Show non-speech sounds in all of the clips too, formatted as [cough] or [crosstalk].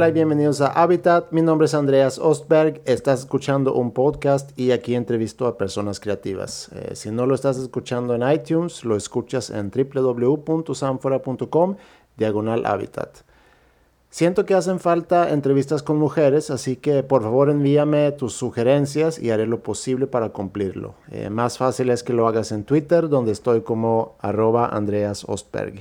Hola y bienvenidos a Habitat. Mi nombre es Andreas Ostberg. Estás escuchando un podcast y aquí entrevisto a personas creativas. Eh, si no lo estás escuchando en iTunes, lo escuchas en www.sanfora.com diagonal Habitat. Siento que hacen falta entrevistas con mujeres, así que por favor envíame tus sugerencias y haré lo posible para cumplirlo. Eh, más fácil es que lo hagas en Twitter, donde estoy como arroba Andreas Ostberg.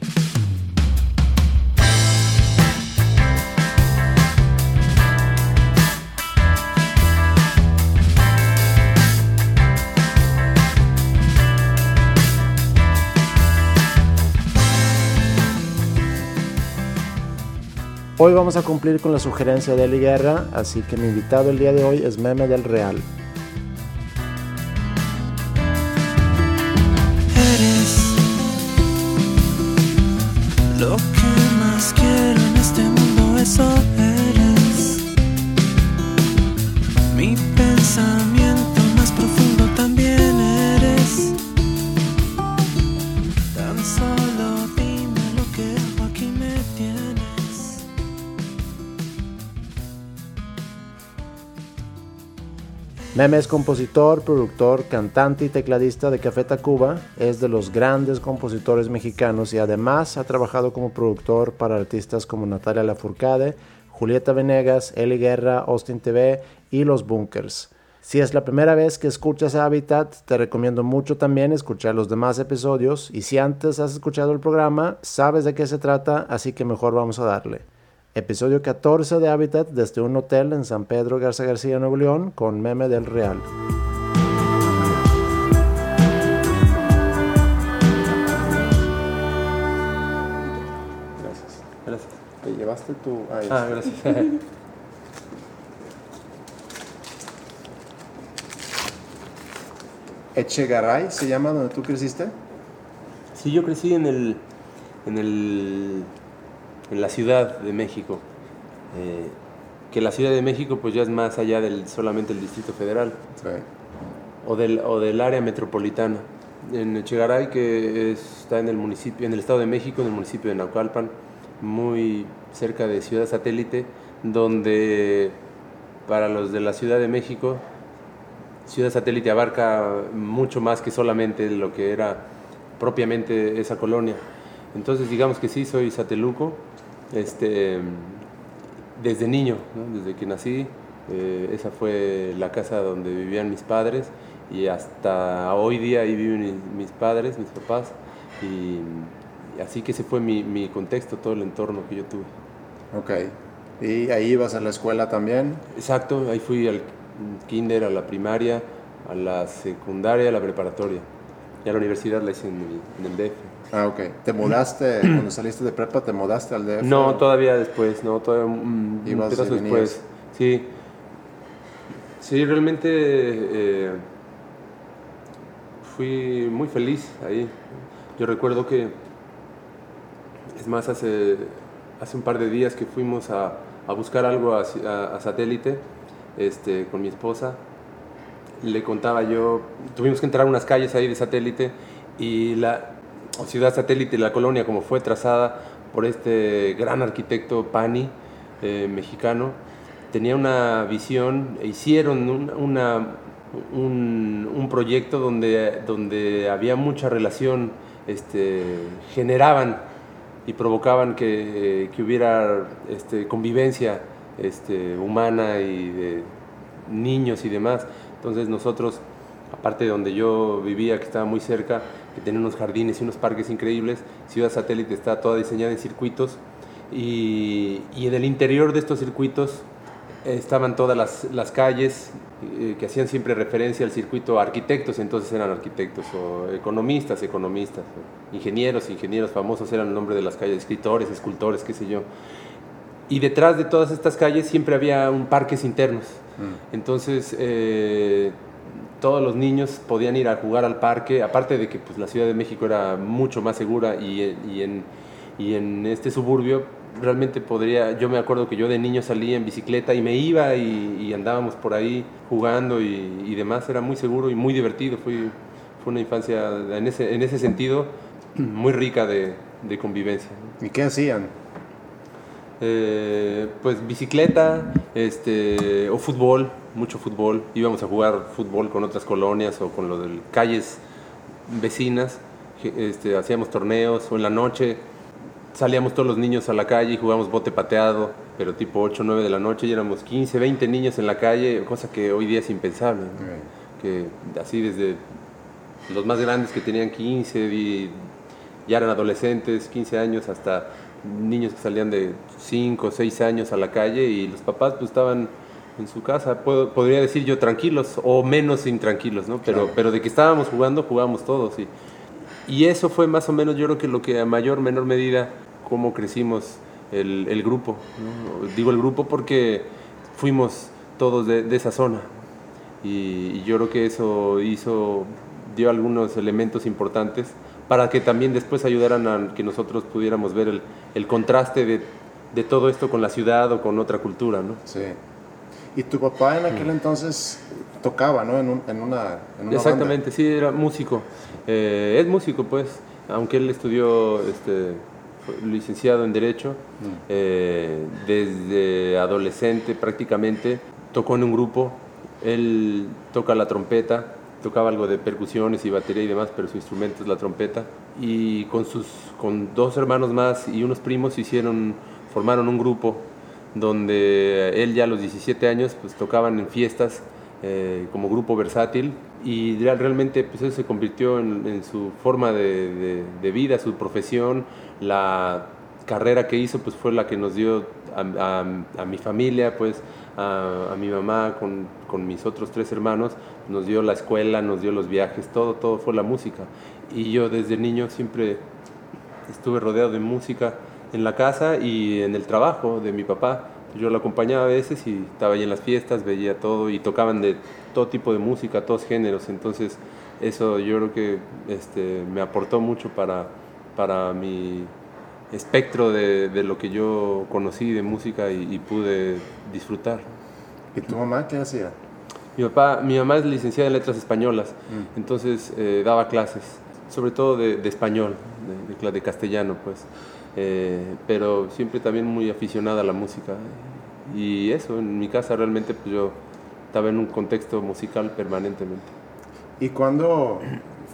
Hoy vamos a cumplir con la sugerencia de Eli Guerra, así que mi invitado el día de hoy es Meme del Real. Eres lo que más quiero en este mundo, eso eres. Mi pensamiento Meme es compositor, productor, cantante y tecladista de Café Tacuba. Es de los grandes compositores mexicanos y además ha trabajado como productor para artistas como Natalia Lafourcade, Julieta Venegas, Eli Guerra, Austin TV y Los Bunkers. Si es la primera vez que escuchas Habitat, te recomiendo mucho también escuchar los demás episodios y si antes has escuchado el programa, sabes de qué se trata, así que mejor vamos a darle. Episodio 14 de Habitat desde un hotel en San Pedro Garza García, Nuevo León, con Meme del Real. Gracias. Gracias. ¿Te llevaste tu...? Ah, está. gracias. [laughs] Echegaray se llama donde tú creciste. Sí, yo crecí en el, en el, en la Ciudad de México. Eh, que la Ciudad de México pues ya es más allá del solamente el Distrito Federal o del, o del área metropolitana. En Echegaray, que está en el municipio, en el Estado de México, en el municipio de Naucalpan, muy cerca de Ciudad Satélite, donde para los de la Ciudad de México, Ciudad Satélite abarca mucho más que solamente lo que era propiamente esa colonia. Entonces, digamos que sí, soy sateluco, este, desde niño, ¿no? desde que nací, eh, esa fue la casa donde vivían mis padres y hasta hoy día ahí viven mis, mis padres, mis papás, y, y así que ese fue mi, mi contexto, todo el entorno que yo tuve. Ok. ¿Y ahí ibas a la escuela también? Exacto, ahí fui al kinder, a la primaria, a la secundaria, a la preparatoria. Y a la universidad la hice en el, en el DF. Ah, ok. ¿Te mudaste, [clears throat] cuando saliste de prepa, te mudaste al DF? No, todavía después, no, todavía un, un pedazo después. Sí. Sí, realmente eh, fui muy feliz ahí. Yo recuerdo que, es más, hace, hace un par de días que fuimos a, a buscar algo a, a- a satélite este, con mi esposa. Le contaba yo, tuvimos que entrar a unas calles ahí de satélite y la ciudad satélite, la colonia como fue trazada por este gran arquitecto Pani, eh, mexicano, tenía una visión, hicieron un, un, un proyecto donde, donde había mucha relación, este, generaban y provocaban que, que hubiera este, convivencia este, humana y de niños y demás. Entonces nosotros, aparte de donde yo vivía, que estaba muy cerca, que tenía unos jardines y unos parques increíbles, Ciudad Satélite está toda diseñada en circuitos y, en el interior de estos circuitos estaban todas las, las calles eh, que hacían siempre referencia al circuito arquitectos, entonces eran arquitectos, o economistas, economistas, ingenieros, ingenieros famosos eran el nombre de las calles, escritores, escultores, qué sé yo. Y detrás de todas estas calles siempre había un parques internos. Entonces, eh, todos los niños podían ir a jugar al parque, aparte de que pues, la Ciudad de México era mucho más segura y, y en, y en este suburbio realmente podría, yo me acuerdo que yo de niño salía en bicicleta y me iba y, y andábamos por ahí jugando y, y demás, era muy seguro y muy divertido, fue, fue una infancia en ese, en ese sentido muy rica de, de convivencia. ¿Y qué hacían? Eh, pues bicicleta este, o fútbol, mucho fútbol. Íbamos a jugar fútbol con otras colonias o con los de calles vecinas. Este, hacíamos torneos o en la noche salíamos todos los niños a la calle y jugábamos bote pateado, pero tipo 8 o 9 de la noche y éramos 15, 20 niños en la calle, cosa que hoy día es impensable. Que así desde los más grandes que tenían 15, y ya eran adolescentes, 15 años, hasta niños que salían de 5 o 6 años a la calle y los papás pues estaban en su casa, podría decir yo tranquilos o menos intranquilos, ¿no? Pero, pero de que estábamos jugando, jugábamos todos. Y, y eso fue más o menos yo creo que lo que a mayor, menor medida, cómo crecimos el, el grupo. Digo el grupo porque fuimos todos de, de esa zona. Y, y, yo creo que eso hizo, dio algunos elementos importantes para que también después ayudaran a que nosotros pudiéramos ver el, el contraste de, de, todo esto con la ciudad o con otra cultura, ¿no? Sí. Y tu papá en aquel mm. entonces tocaba, ¿no? En, un, en una, en una Exactamente, banda. sí, era músico. Eh, es músico, pues, aunque él estudió este, licenciado en Derecho, mm. eh, desde adolescente prácticamente tocó en un grupo. Él toca la trompeta, tocaba algo de percusiones y batería y demás, pero su instrumento es la trompeta. Y con, sus, con dos hermanos más y unos primos hicieron, formaron un grupo donde él ya a los 17 años pues tocaban en fiestas eh, como grupo versátil. Y realmente pues eso se convirtió en, en su forma de, de, de, vida, su profesión, la carrera que hizo pues fue la que nos dio a, a, a mi familia, pues a, a mi mamá con, con, mis otros tres hermanos, nos dio la escuela, nos dio los viajes, todo, todo fue la música. Y yo desde niño siempre estuve rodeado de música en la casa y en el trabajo de mi papá. Yo lo acompañaba a veces y estaba ahí en las fiestas, veía todo y tocaban de todo tipo de música, todos géneros. Entonces eso yo creo que este, me aportó mucho para, para mi espectro de, de, lo que yo conocí de música y, y, pude disfrutar. ¿Y tu mamá qué hacía? Mi, papá, mi mamá es licenciada en letras españolas, mm. entonces eh, daba clases, sobre todo de, de español, de, de, castellano, pues. Eh, pero siempre también muy aficionada a la música. Y eso, en mi casa realmente pues yo estaba en un contexto musical permanentemente. ¿Y cuándo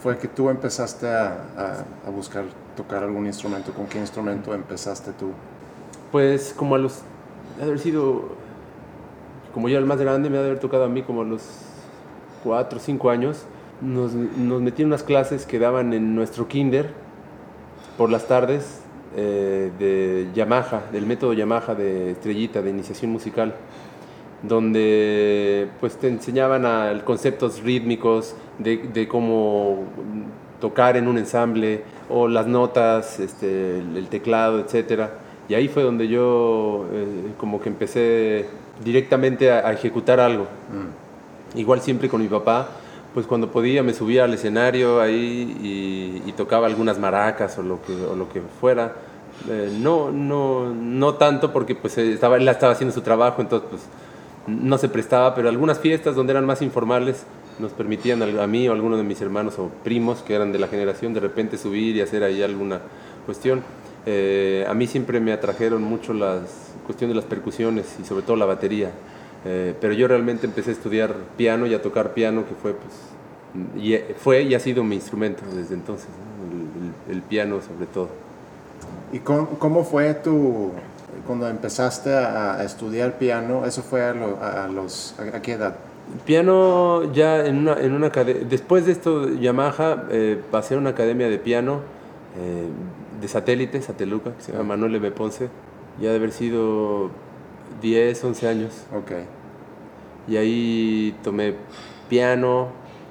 fue que tú empezaste a, a, a, buscar tocar algún instrumento? ¿Con qué instrumento empezaste tú? Pues como a los, de haber sido, como ya el más grande, me ha de haber tocado a mí como a los 4 o 5 años. Nos, nos metí en unas clases que daban en nuestro kinder por las tardes eh, de Yamaha, del método Yamaha de estrellita, de iniciación musical donde pues te enseñaban a conceptos rítmicos de, de, cómo tocar en un ensamble o las notas, este, el teclado, etc. Y ahí fue donde yo eh, como que empecé directamente a, a ejecutar algo. Mm. Igual siempre con mi papá, pues cuando podía me subía al escenario ahí y, y tocaba algunas maracas o lo que, o lo que fuera. Eh, no, no, no tanto porque pues estaba, él estaba haciendo su trabajo, entonces pues no se prestaba, pero algunas fiestas donde eran más informales nos permitían a mí o a alguno de mis hermanos o primos que eran de la generación de repente subir y hacer ahí alguna cuestión. Eh, a mí siempre me atrajeron mucho las cuestiones de las percusiones y sobre todo la batería, eh, pero yo realmente empecé a estudiar piano y a tocar piano que fue pues y fue y ha sido mi instrumento desde entonces, ¿no? el, el, piano sobre todo. ¿Y cómo, cómo fue tu, cuando empezaste a, a, estudiar piano, eso fue a, lo, a los, a, qué edad? Piano ya en una, en una después de esto Yamaha eh, pasé a una academia de piano eh, de satélite, Sateluca, que se llama Manuel M. Ponce, ya de haber sido 10, 11 años. Ok. Y ahí tomé piano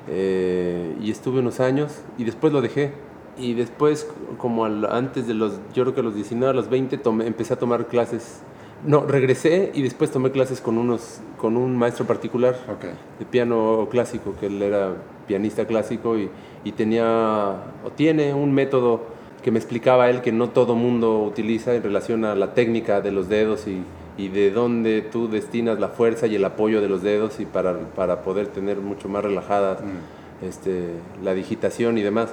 eh, y estuve unos años y después lo dejé y después, como al, antes de los, yo creo que a los 19, a los 20, tomé, empecé a tomar clases. No, regresé y después tomé clases con, unos, con un maestro particular okay. de piano clásico, que él era pianista clásico y, y tenía, o tiene un método que me explicaba él que no todo mundo utiliza en relación a la técnica de los dedos y, y de dónde tú destinas la fuerza y el apoyo de los dedos y para, para poder tener mucho más relajada mm. este, la digitación y demás.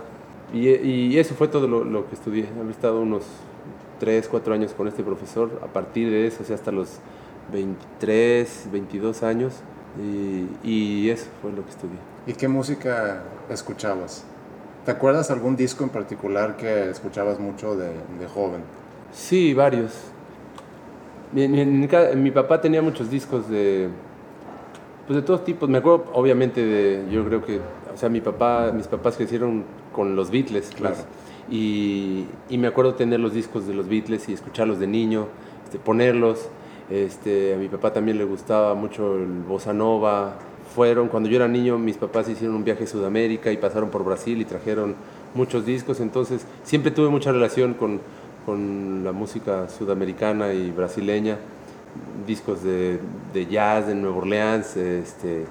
Y, y, eso fue todo lo, lo, que estudié. He estado unos 3, 4 años con este profesor, a partir de eso, o sea, hasta los 23, 22 años, y, y eso fue lo que estudié. ¿Y qué música escuchabas? ¿Te acuerdas algún disco en particular que escuchabas mucho de, de joven? Sí, varios. Mi, mi- mi papá tenía muchos discos de, pues de todos tipos. Me acuerdo, obviamente, de, yo creo que, o sea, mi papá, mis papás crecieron con los Beatles, pues, Claro. y, y me acuerdo tener los discos de los Beatles y escucharlos de niño, este, ponerlos. Este, a mi papá también le gustaba mucho el bossa nova. Fueron, cuando yo era niño, mis papás hicieron un viaje a Sudamérica y pasaron por Brasil y trajeron muchos discos. Entonces, siempre tuve mucha relación con, con la música sudamericana y brasileña. Discos de, de jazz de Nueva Orleans, este,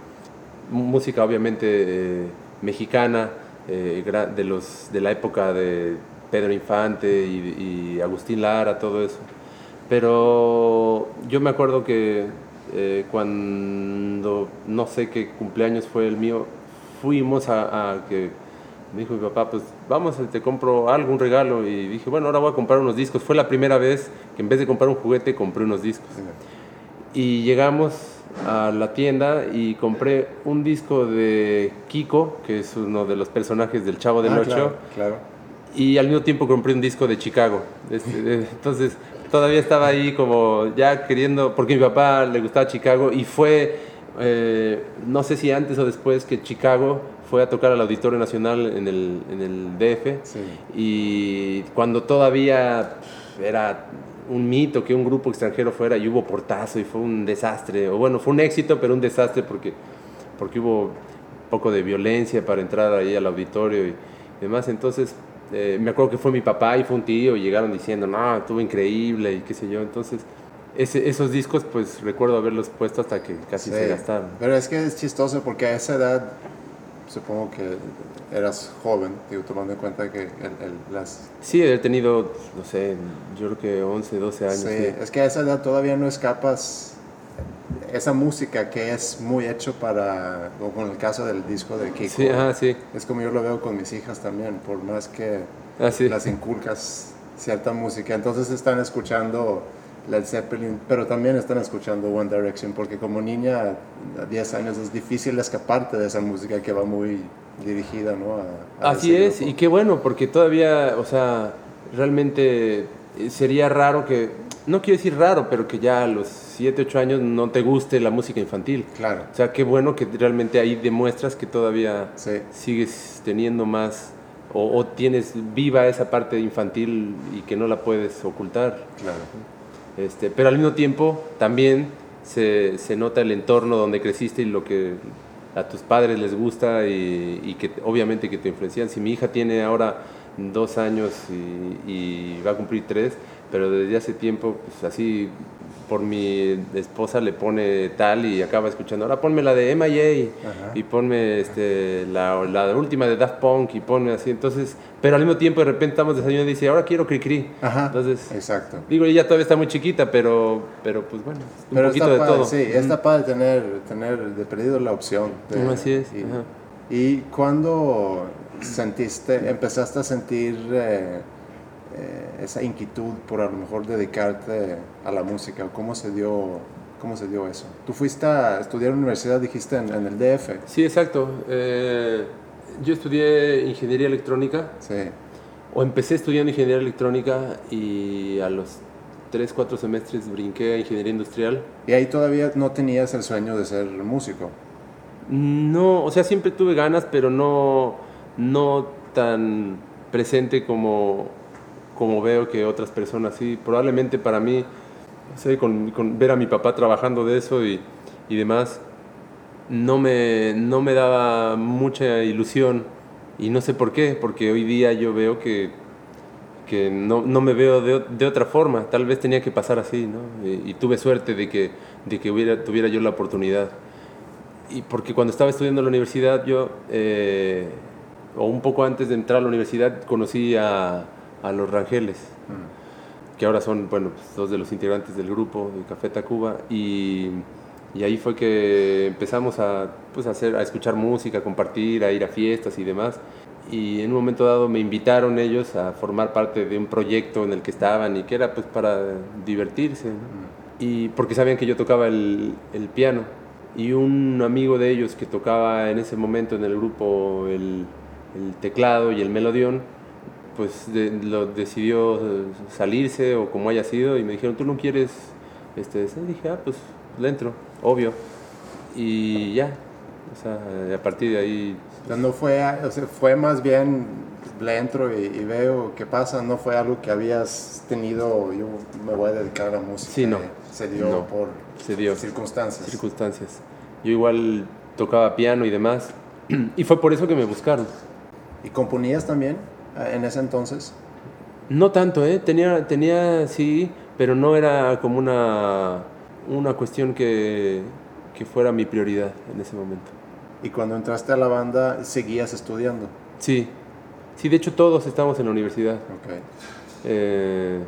música obviamente eh, mexicana, eh, de, los, de la época de Pedro Infante y Agustín Lara, todo eso. Pero yo me acuerdo que eh, cuando, no sé qué cumpleaños fue el mío, fuimos a, a que me dijo mi papá, pues vamos, te compro algo, un regalo. Y dije, bueno, ahora voy a comprar unos discos. Fue la primera vez que en vez de comprar un juguete, compré unos discos. Y llegamos a la tienda y compré un disco de Kiko, que es uno de los personajes del Chavo del Ah, Ocho, claro, claro. y al mismo tiempo compré un disco de Chicago. Este, [laughs] entonces todavía estaba ahí como ya queriendo, porque mi papá le gustaba Chicago y fue, eh, no sé si antes o después que Chicago fue a tocar al Auditorio Nacional en el, en el DF Sí. y cuando todavía era un mito que un grupo extranjero fuera y hubo portazo y fue un desastre, o bueno, fue un éxito, pero un desastre porque, porque hubo un poco de violencia para entrar ahí al auditorio y demás. Entonces, eh, me acuerdo que fue mi papá y fue un tío y llegaron diciendo, no, estuvo increíble y qué sé yo. Entonces, ese- esos discos, pues recuerdo haberlos puesto hasta que casi Sí. se gastaron. Pero es que es chistoso porque a esa edad, supongo que eras joven, digo, tomando en cuenta que el- el- las... Sí, he tenido, no sé, yo creo que 11, 12 años. Sí, sí. es que a esa edad todavía no escapas esa música que es muy hecho para, como con el caso del disco de Kiko. Sí, ajá, sí. Es como yo lo veo con mis hijas también, por más que Ah, sí. las inculcas cierta música. Entonces están escuchando Led Zeppelin, pero también están escuchando One Direction, porque como niña a 10 años es difícil escaparte de esa música que va muy dirigida, ¿no? A- a Así es, grupo. y qué bueno, porque todavía, o sea, realmente eh, sería raro que, no quiero decir raro, pero que ya a los 7, 8 años no te guste la música infantil. Claro, O sea, qué bueno que realmente ahí demuestras que todavía sí. sigues teniendo más, o, o tienes viva esa parte infantil y que no la puedes ocultar. Claro. Este, pero al mismo tiempo también se, se nota el entorno donde creciste y lo que a tus padres les gusta y, y que obviamente que te influencian. Si mi hija tiene ahora dos años y, y va a cumplir tres, pero desde hace tiempo, pues así por mi esposa le pone tal y acaba escuchando, ahora ponme la de MIA Ajá. y ponme este, la, la última de Daft Punk y ponme así, entonces, pero al mismo tiempo de repente estamos desayunando y dice, ahora quiero Cri Cri. Ajá, Entonces, exacto. Digo, ella todavía está muy chiquita, pero, pero pues bueno, un Pero poquito de padre, todo. Sí, está padre tener, tener de perdido la opción. de- Mm, así es, Y, ajá. y cuando sentiste, empezaste a sentir eh, eh, esa inquietud por a lo mejor dedicarte a la música, ¿cómo se dio, cómo se dio eso? Tú fuiste a estudiar en la universidad, dijiste, en, en el DF. Sí, exacto. Eh, yo estudié ingeniería electrónica, Sí, o empecé estudiando ingeniería electrónica y a los 3, 4 semestres brinqué a ingeniería industrial. y ahí todavía no tenías el sueño de ser músico. No, o sea, siempre tuve ganas, pero no, no tan presente como, como veo que otras personas sí. Probablemente para mí, no sé, con, con ver a mi papá trabajando de eso y, y demás, no me, no me daba mucha ilusión. Y no sé por qué, porque hoy día yo veo que, que no, no me veo de, de otra forma. Tal vez tenía que pasar así, ¿no? Y, y tuve suerte de que, de que hubiera, tuviera yo la oportunidad y porque cuando estaba estudiando en la universidad, yo, eh, o un poco antes de entrar a la universidad, conocí a, a los Rangeles, que ahora son, bueno, pues, dos de los integrantes del grupo de Café Tacuba, y, y ahí fue que empezamos a, pues, a, hacer, a escuchar música, a compartir, a ir a fiestas y demás. y en un momento dado me invitaron ellos a formar parte de un proyecto en el que estaban y que era pues para divertirse, ¿no? y porque sabían que yo tocaba el, el, piano. Y un amigo de ellos que tocaba en ese momento en el grupo el, el teclado y el melodión, pues de, lo decidió salirse o como haya sido y me dijeron, ¿tú no quieres? Este, y dije, ah, pues le entro, obvio. Y ya, o sea, a partir de ahí... Sea, no fue, o sea, fue más bien, le entro y, y, veo qué pasa, no fue algo que habías tenido, yo me voy a dedicar a la música. Sí, no. Se dio no, por se dio. circunstancias. Circunstancias. Yo igual tocaba piano y demás, [clears throat] y fue por eso que me buscaron. ¿Y componías también en ese entonces? No tanto, ¿eh? Tenía, tenía sí, pero no era como una, una cuestión que, que fuera mi prioridad en ese momento. ¿Y cuando entraste a la banda seguías estudiando? Sí, sí, de hecho todos estábamos en la universidad. Okay. Eh,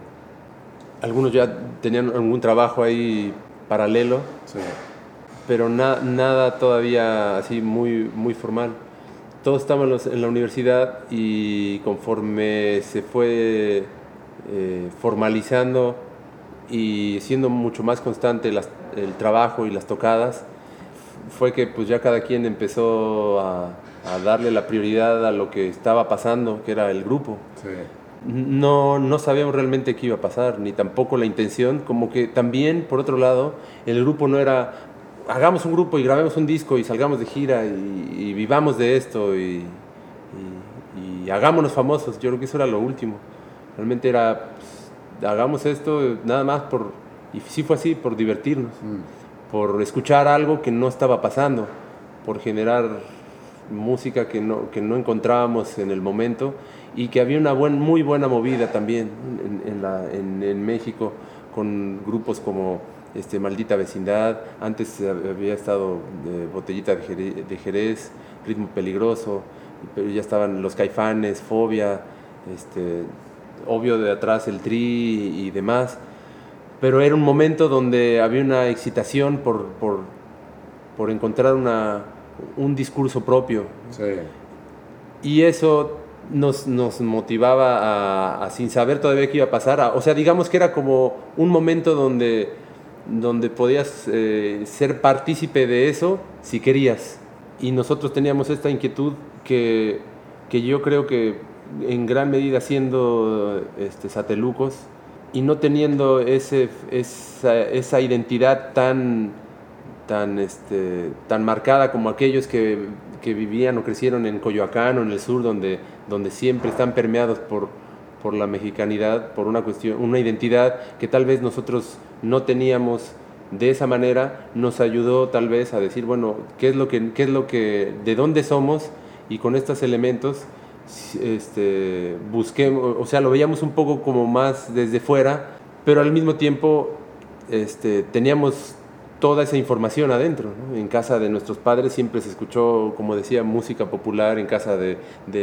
algunos ya tenían algún trabajo ahí paralelo, Sí. pero na, nada todavía así muy, muy formal. Todos estábamos en la universidad y conforme se fue eh, formalizando y siendo mucho más constante las, el trabajo y las tocadas, fue que pues ya cada quien empezó a, a, darle la prioridad a lo que estaba pasando, que era el grupo. Sí. No, no sabíamos realmente qué iba a pasar, ni tampoco la intención, como que también, por otro lado, el grupo no era, hagamos un grupo y grabemos un disco y salgamos de gira y, y vivamos de esto y, y, y, hagámonos famosos, yo creo que eso era lo último. Realmente era, pues, hagamos esto nada más por, y sí fue así, por divertirnos. Mm por escuchar algo que no estaba pasando, por generar música que no, que no encontrábamos en el momento y que había una buen, muy buena movida también en, en, la, en, en México con grupos como este, Maldita Vecindad, antes había estado eh, Botellita de Jerez, de Jerez, Ritmo Peligroso, pero ya estaban los Caifanes, Fobia, este, obvio de atrás el Tri y demás pero era un momento donde había una excitación por, por, por encontrar una, un discurso propio. Sí. Y eso nos, nos motivaba a, a, sin saber todavía qué iba a pasar. A, o sea, digamos que era como un momento donde, donde podías eh, ser partícipe de eso si querías. Y nosotros teníamos esta inquietud que, que yo creo que en gran medida siendo este, satelucos, y no teniendo ese, esa, esa, identidad tan, tan, este, tan marcada como aquellos que, que, vivían o crecieron en Coyoacán o en el sur, donde, donde siempre están permeados por, por la mexicanidad, por una, cuestión, una identidad que tal vez nosotros no teníamos de esa manera, nos ayudó tal vez a decir, bueno, ¿qué es lo que, qué es lo que de dónde somos? Y con estos elementos este, busquemos, o sea, lo veíamos un poco como más desde fuera, pero al mismo tiempo este, teníamos toda esa información adentro. En casa de nuestros padres siempre se escuchó, como decía, música popular, en casa de,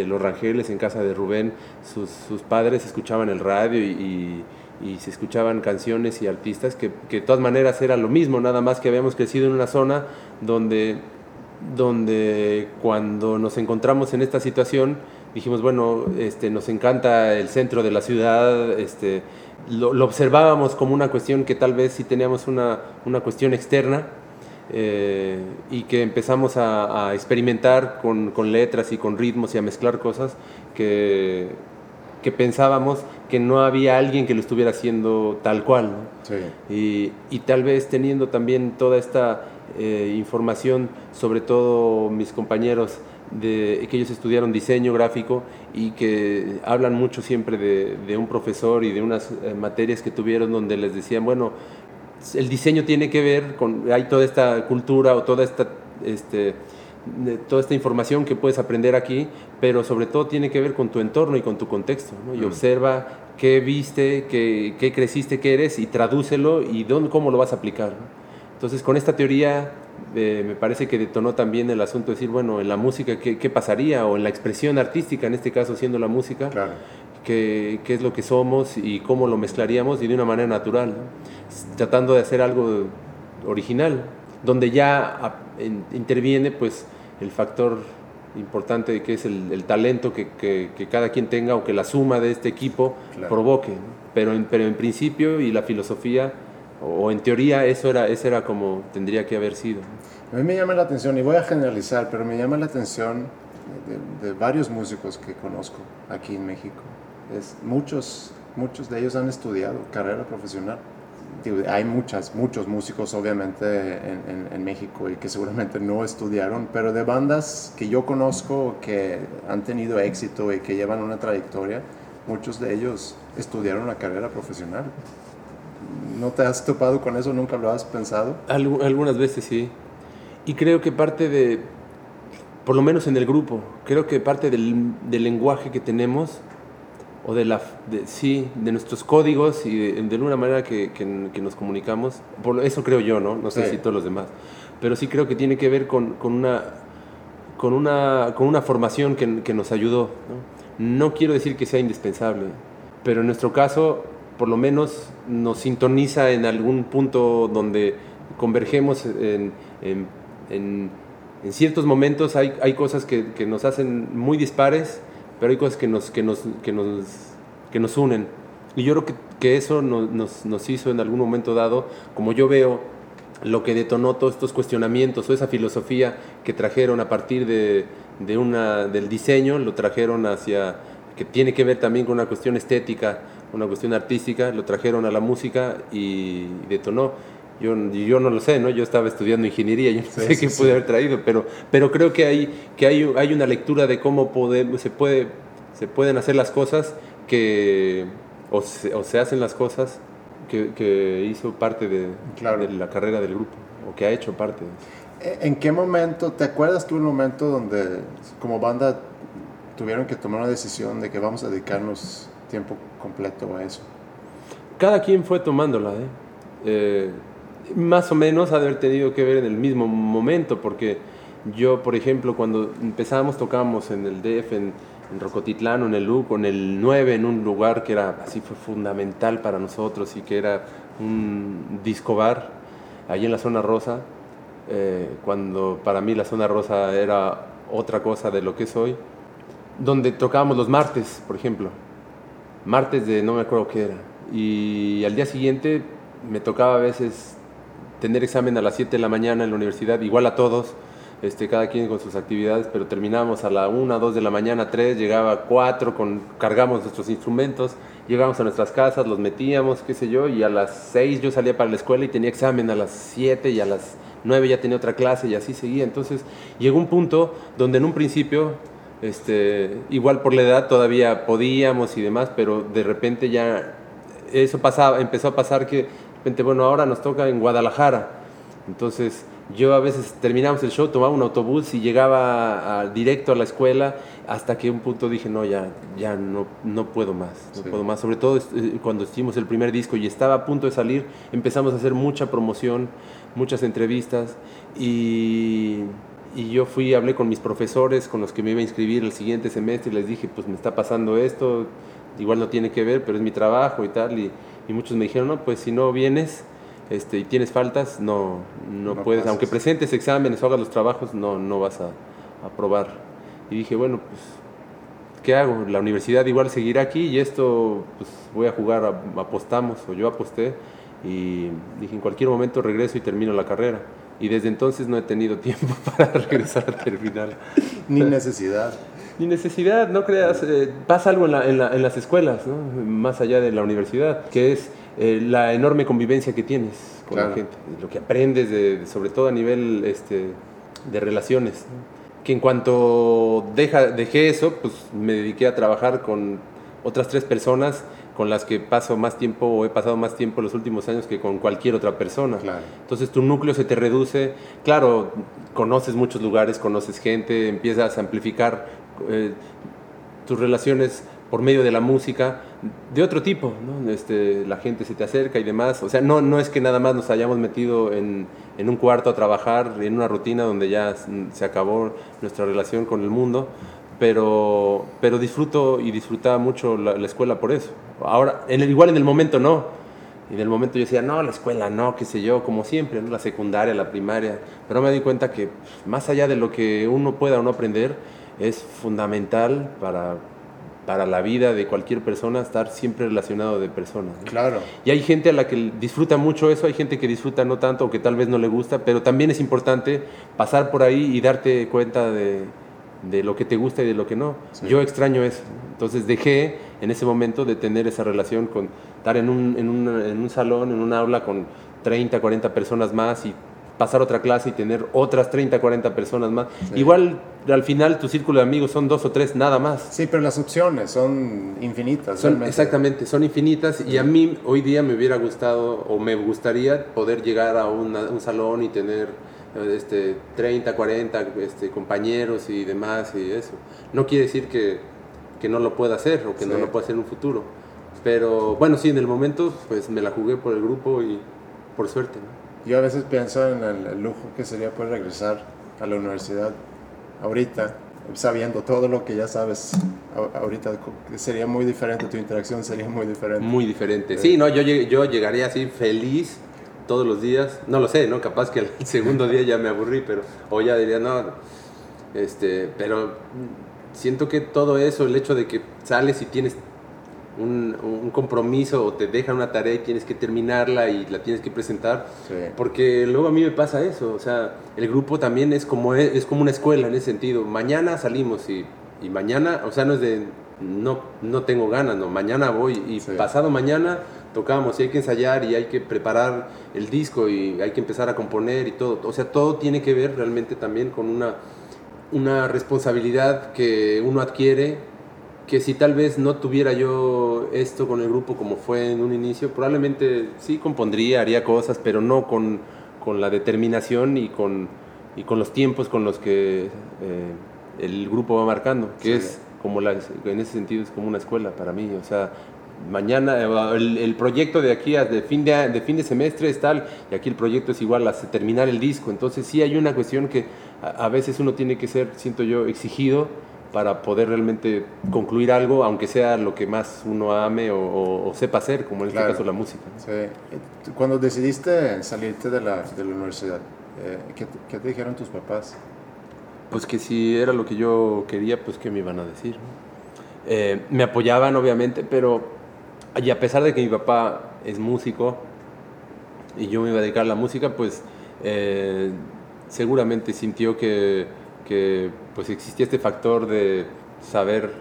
los Rangeles, en casa de Rubén, sus, sus padres escuchaban el radio y, y, se escuchaban canciones y artistas que, que de todas maneras era lo mismo, nada más que habíamos crecido en una zona donde, donde cuando nos encontramos en esta situación, dijimos, bueno, este, nos encanta el centro de la ciudad, este, lo, observábamos como una cuestión que tal vez sí teníamos una, una cuestión externa eh, y que empezamos a, a experimentar con, con, letras y con ritmos y a mezclar cosas que, que, pensábamos que no había alguien que lo estuviera haciendo tal cual. ¿no? Sí. Y, y, tal vez teniendo también toda esta eh, información, sobre todo mis compañeros, de, que ellos estudiaron diseño gráfico y que hablan mucho siempre de, de un profesor y de unas eh, materias que tuvieron donde les decían, bueno, el diseño tiene que ver con, hay toda esta cultura o toda esta, este, toda esta información que puedes aprender aquí, pero sobre todo tiene que ver con tu entorno y con tu contexto, ¿no? y mm. observa qué viste, qué, qué, creciste, qué eres, y tradúcelo y dónde, cómo lo vas a aplicar. ¿no? Entonces, con esta teoría eh, me parece que detonó también el asunto de decir, bueno, en la música, ¿qué, qué pasaría? O en la expresión artística, en este caso siendo la música, claro. ¿qué, ¿qué, es lo que somos y cómo lo mezclaríamos y de una manera natural, ¿no? tratando de hacer algo original, donde ya en, interviene pues el factor importante que es el, el talento que, que, que, cada quien tenga o que la suma de este equipo claro. provoque. Pero, en, pero en principio y la filosofía, o, o en teoría, eso era, eso era como tendría que haber sido. A mí me llama la atención, y voy a generalizar, pero me llama la atención de, de varios músicos que conozco aquí en México. Es, muchos, muchos de ellos han estudiado carrera profesional hay muchas, muchos músicos obviamente en, en, en, México y que seguramente no estudiaron, pero de bandas que yo conozco que han tenido éxito y que llevan una trayectoria, muchos de ellos estudiaron una carrera profesional. ¿No te has topado con eso? ¿Nunca lo has pensado? Alg algunas veces sí. Y creo que parte de, por lo menos en el grupo, creo que parte del, del lenguaje que tenemos o de la de, sí de nuestros códigos y de, de alguna manera que, que, que, nos comunicamos por eso creo yo no no sé sí. si todos los demás pero sí creo que tiene que ver con, con una con una con una formación que, que nos ayudó ¿no? no quiero decir que sea indispensable pero en nuestro caso por lo menos nos sintoniza en algún punto donde convergemos en, en, en, en ciertos momentos hay, hay cosas que, que nos hacen muy dispares pero hay cosas que nos, que nos, que nos, que nos unen. Y yo creo que, que eso nos, nos, nos, hizo en algún momento dado, como yo veo lo que detonó todos estos cuestionamientos o esa filosofía que trajeron a partir de, de una, del diseño, lo trajeron hacia, que tiene que ver también con una cuestión estética, una cuestión artística, lo trajeron a la música y detonó. Yo, yo no lo sé, ¿no? Yo estaba estudiando ingeniería, yo no sí, sé sí, qué pude haber traído, pero, pero creo que, hay, que hay, hay una lectura de cómo podemos, se, puede, se pueden hacer las cosas que, o se, o se hacen las cosas que, que hizo parte de, claro. de, la carrera del grupo, o que ha hecho parte. ¿En qué momento, te acuerdas tú un momento donde como banda tuvieron que tomar una decisión de que vamos a dedicarnos tiempo completo a eso? Cada quien fue tomándola, ¿eh? eh más o menos ha de haber tenido que ver en el mismo momento, porque yo, por ejemplo, cuando empezamos, tocábamos en el DF, en, en Rocotitlán, en el LUC, en el 9, en un lugar que era así fue fundamental para nosotros y que era un disco bar, ahí en la zona rosa, eh, cuando para mí la zona rosa era otra cosa de lo que es hoy, donde tocábamos los martes, por ejemplo, martes de no me acuerdo qué era, y al día siguiente me tocaba a veces tener examen a las 7 de la mañana en la universidad, igual a todos, este, cada quien con sus actividades, pero terminamos a la 1, 2 de la mañana, 3, llegaba a 4, con, cargamos nuestros instrumentos, llegamos a nuestras casas, los metíamos, qué sé yo, y a las 6 yo salía para la escuela y tenía examen a las 7 y a las 9 ya tenía otra clase y así seguía. Entonces llegó un punto donde en un principio, este, igual por la edad todavía podíamos y demás, pero de repente ya eso pasaba, empezó a pasar que repente, bueno, ahora nos toca en Guadalajara. Entonces, yo a veces terminamos el show, tomaba un autobús y llegaba a, directo a la escuela hasta que un punto dije, no, ya, ya no, no puedo más, no sí. puedo más. Sobre todo eh, cuando hicimos el primer disco y estaba a punto de salir, empezamos a hacer mucha promoción, muchas entrevistas y, y yo fui, hablé con mis profesores con los que me iba a inscribir el siguiente semestre y les dije, pues me está pasando esto, igual no tiene que ver, pero es mi trabajo y tal. Y, y muchos me dijeron, no, pues si no vienes este, y tienes faltas, no, no, no puedes, pasas. aunque presentes exámenes o hagas los trabajos, no, no vas a aprobar. Y dije, bueno, pues, ¿qué hago? La universidad igual seguirá aquí y esto, pues voy a jugar, apostamos, o yo aposté, y dije, en cualquier momento regreso y termino la carrera. Y desde entonces no he tenido [laughs] tiempo para regresar a terminar. Ni necesidad ni necesidad, no creas, eh, pasa algo en, la, en, la, en las escuelas, ¿no? más allá de la universidad, que es eh, la enorme convivencia que tienes con claro. la gente, lo que aprendes, de, sobre todo a nivel este, de relaciones. Que en cuanto deja, dejé eso, pues me dediqué a trabajar con otras tres personas con las que paso más tiempo o he pasado más tiempo los últimos años que con cualquier otra persona. Claro. Entonces tu núcleo se te reduce, claro, conoces muchos lugares, conoces gente, empiezas a amplificar eh, tus relaciones por medio de la música de otro tipo, ¿no? este, la gente se te acerca y demás, o sea, no, no es que nada más nos hayamos metido en, en, un cuarto a trabajar, en una rutina donde ya se acabó nuestra relación con el mundo, pero, pero disfruto y disfrutaba mucho la, la escuela por eso. Ahora, en el, igual en el momento no, y en el momento yo decía, no, la escuela no, qué sé yo, como siempre, ¿no? la secundaria, la primaria, pero me di cuenta que más allá de lo que uno pueda o no aprender, es fundamental para, para la vida de cualquier persona estar siempre relacionado de personas. ¿no? Claro. Y hay gente a la que disfruta mucho eso, hay gente que disfruta no tanto o que tal vez no le gusta, pero también es importante pasar por ahí y darte cuenta de, de lo que te gusta y de lo que no. Sí. Yo extraño eso. Entonces dejé en ese momento de tener esa relación con estar en un, en un, en un salón, en un aula con 30, 40 personas más y pasar otra clase y tener otras 30, 40 personas más. Sí. Igual al final tu círculo de amigos son dos o tres nada más. Sí, pero las opciones son infinitas. Son, exactamente, son infinitas y a mí hoy día me hubiera gustado o me gustaría poder llegar a una- un salón y tener eh, este, 30, 40 este, compañeros y demás y eso. No quiere decir que, que no lo pueda hacer o que no lo pueda hacer en un futuro. Pero bueno, sí, en el momento pues me la jugué por el grupo y por suerte. ¿no? Yo a veces pienso en el, lujo que sería poder regresar a la universidad ahorita, sabiendo todo lo que ya sabes ahorita. Sería muy diferente, tu interacción sería muy diferente. Muy diferente. Sí. No, yo, yo llegaría así feliz todos los días. No lo sé, ¿no? Capaz que el [laughs] segundo día ya me aburrí, pero. O ya diría, no. Este, pero siento que todo eso, el hecho de que sales y tienes un, un compromiso o te dejan una tarea y tienes que terminarla y la tienes que presentar. Sí. Porque luego a mí me pasa eso, o sea, el grupo también es como, es, como una escuela en ese sentido. Mañana salimos y, y mañana, o sea, no es de, no, no tengo ganas, no, mañana voy y Sí. pasado mañana tocamos y hay que ensayar y hay que preparar el disco y hay que empezar a componer y todo. O sea, todo tiene que ver realmente también con una, una responsabilidad que uno adquiere que si tal vez no tuviera yo esto con el grupo como fue en un inicio, probablemente sí compondría, haría cosas, pero no con, con la determinación y con, y con los tiempos con los que eh, el grupo va marcando, que Sí. es como la, en ese sentido es como una escuela para mí, o sea, mañana eh, el, el proyecto de aquí a de fin de, de fin de semestre es tal y aquí el proyecto es igual a terminar el disco, entonces sí hay una cuestión que a, a veces uno tiene que ser, siento yo, exigido para poder realmente concluir algo, aunque sea lo que más uno ame o, o- o sepa hacer, como en este Claro. caso la música. Sí. Tú, Cuando decidiste salirte de la, de la universidad, eh, ¿qué, te- qué te dijeron tus papás? Pues que si era lo que yo quería, pues qué me iban a decir. Eh, me apoyaban, obviamente, pero y a pesar de que mi papá es músico y yo me iba a dedicar a la música, pues eh, seguramente sintió que, que, pues existía este factor de saber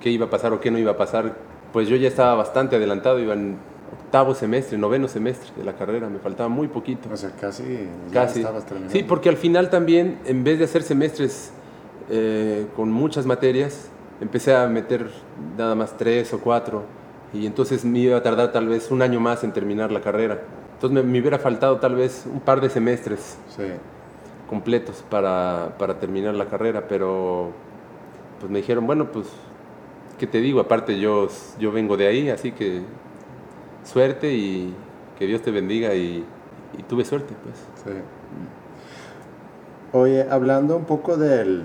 qué iba a pasar o qué no iba a pasar. Pues yo ya estaba bastante adelantado, iba en octavo semestre, noveno semestre de la carrera, me faltaba muy poquito. O sea, casi, ya Casi. estabas terminando. Sí, porque al final también, en vez de hacer semestres eh, con muchas materias, empecé a meter nada más tres o cuatro. Y entonces me iba a tardar tal vez un año más en terminar la carrera. Entonces me, me hubiera faltado tal vez un par de semestres Sí. Completos para, para terminar la carrera, pero pues me dijeron, bueno, pues, ¿qué te digo? Aparte yo, yo vengo de ahí, así que suerte y que Dios te bendiga y, y tuve suerte, pues. Sí. Oye, hablando un poco del,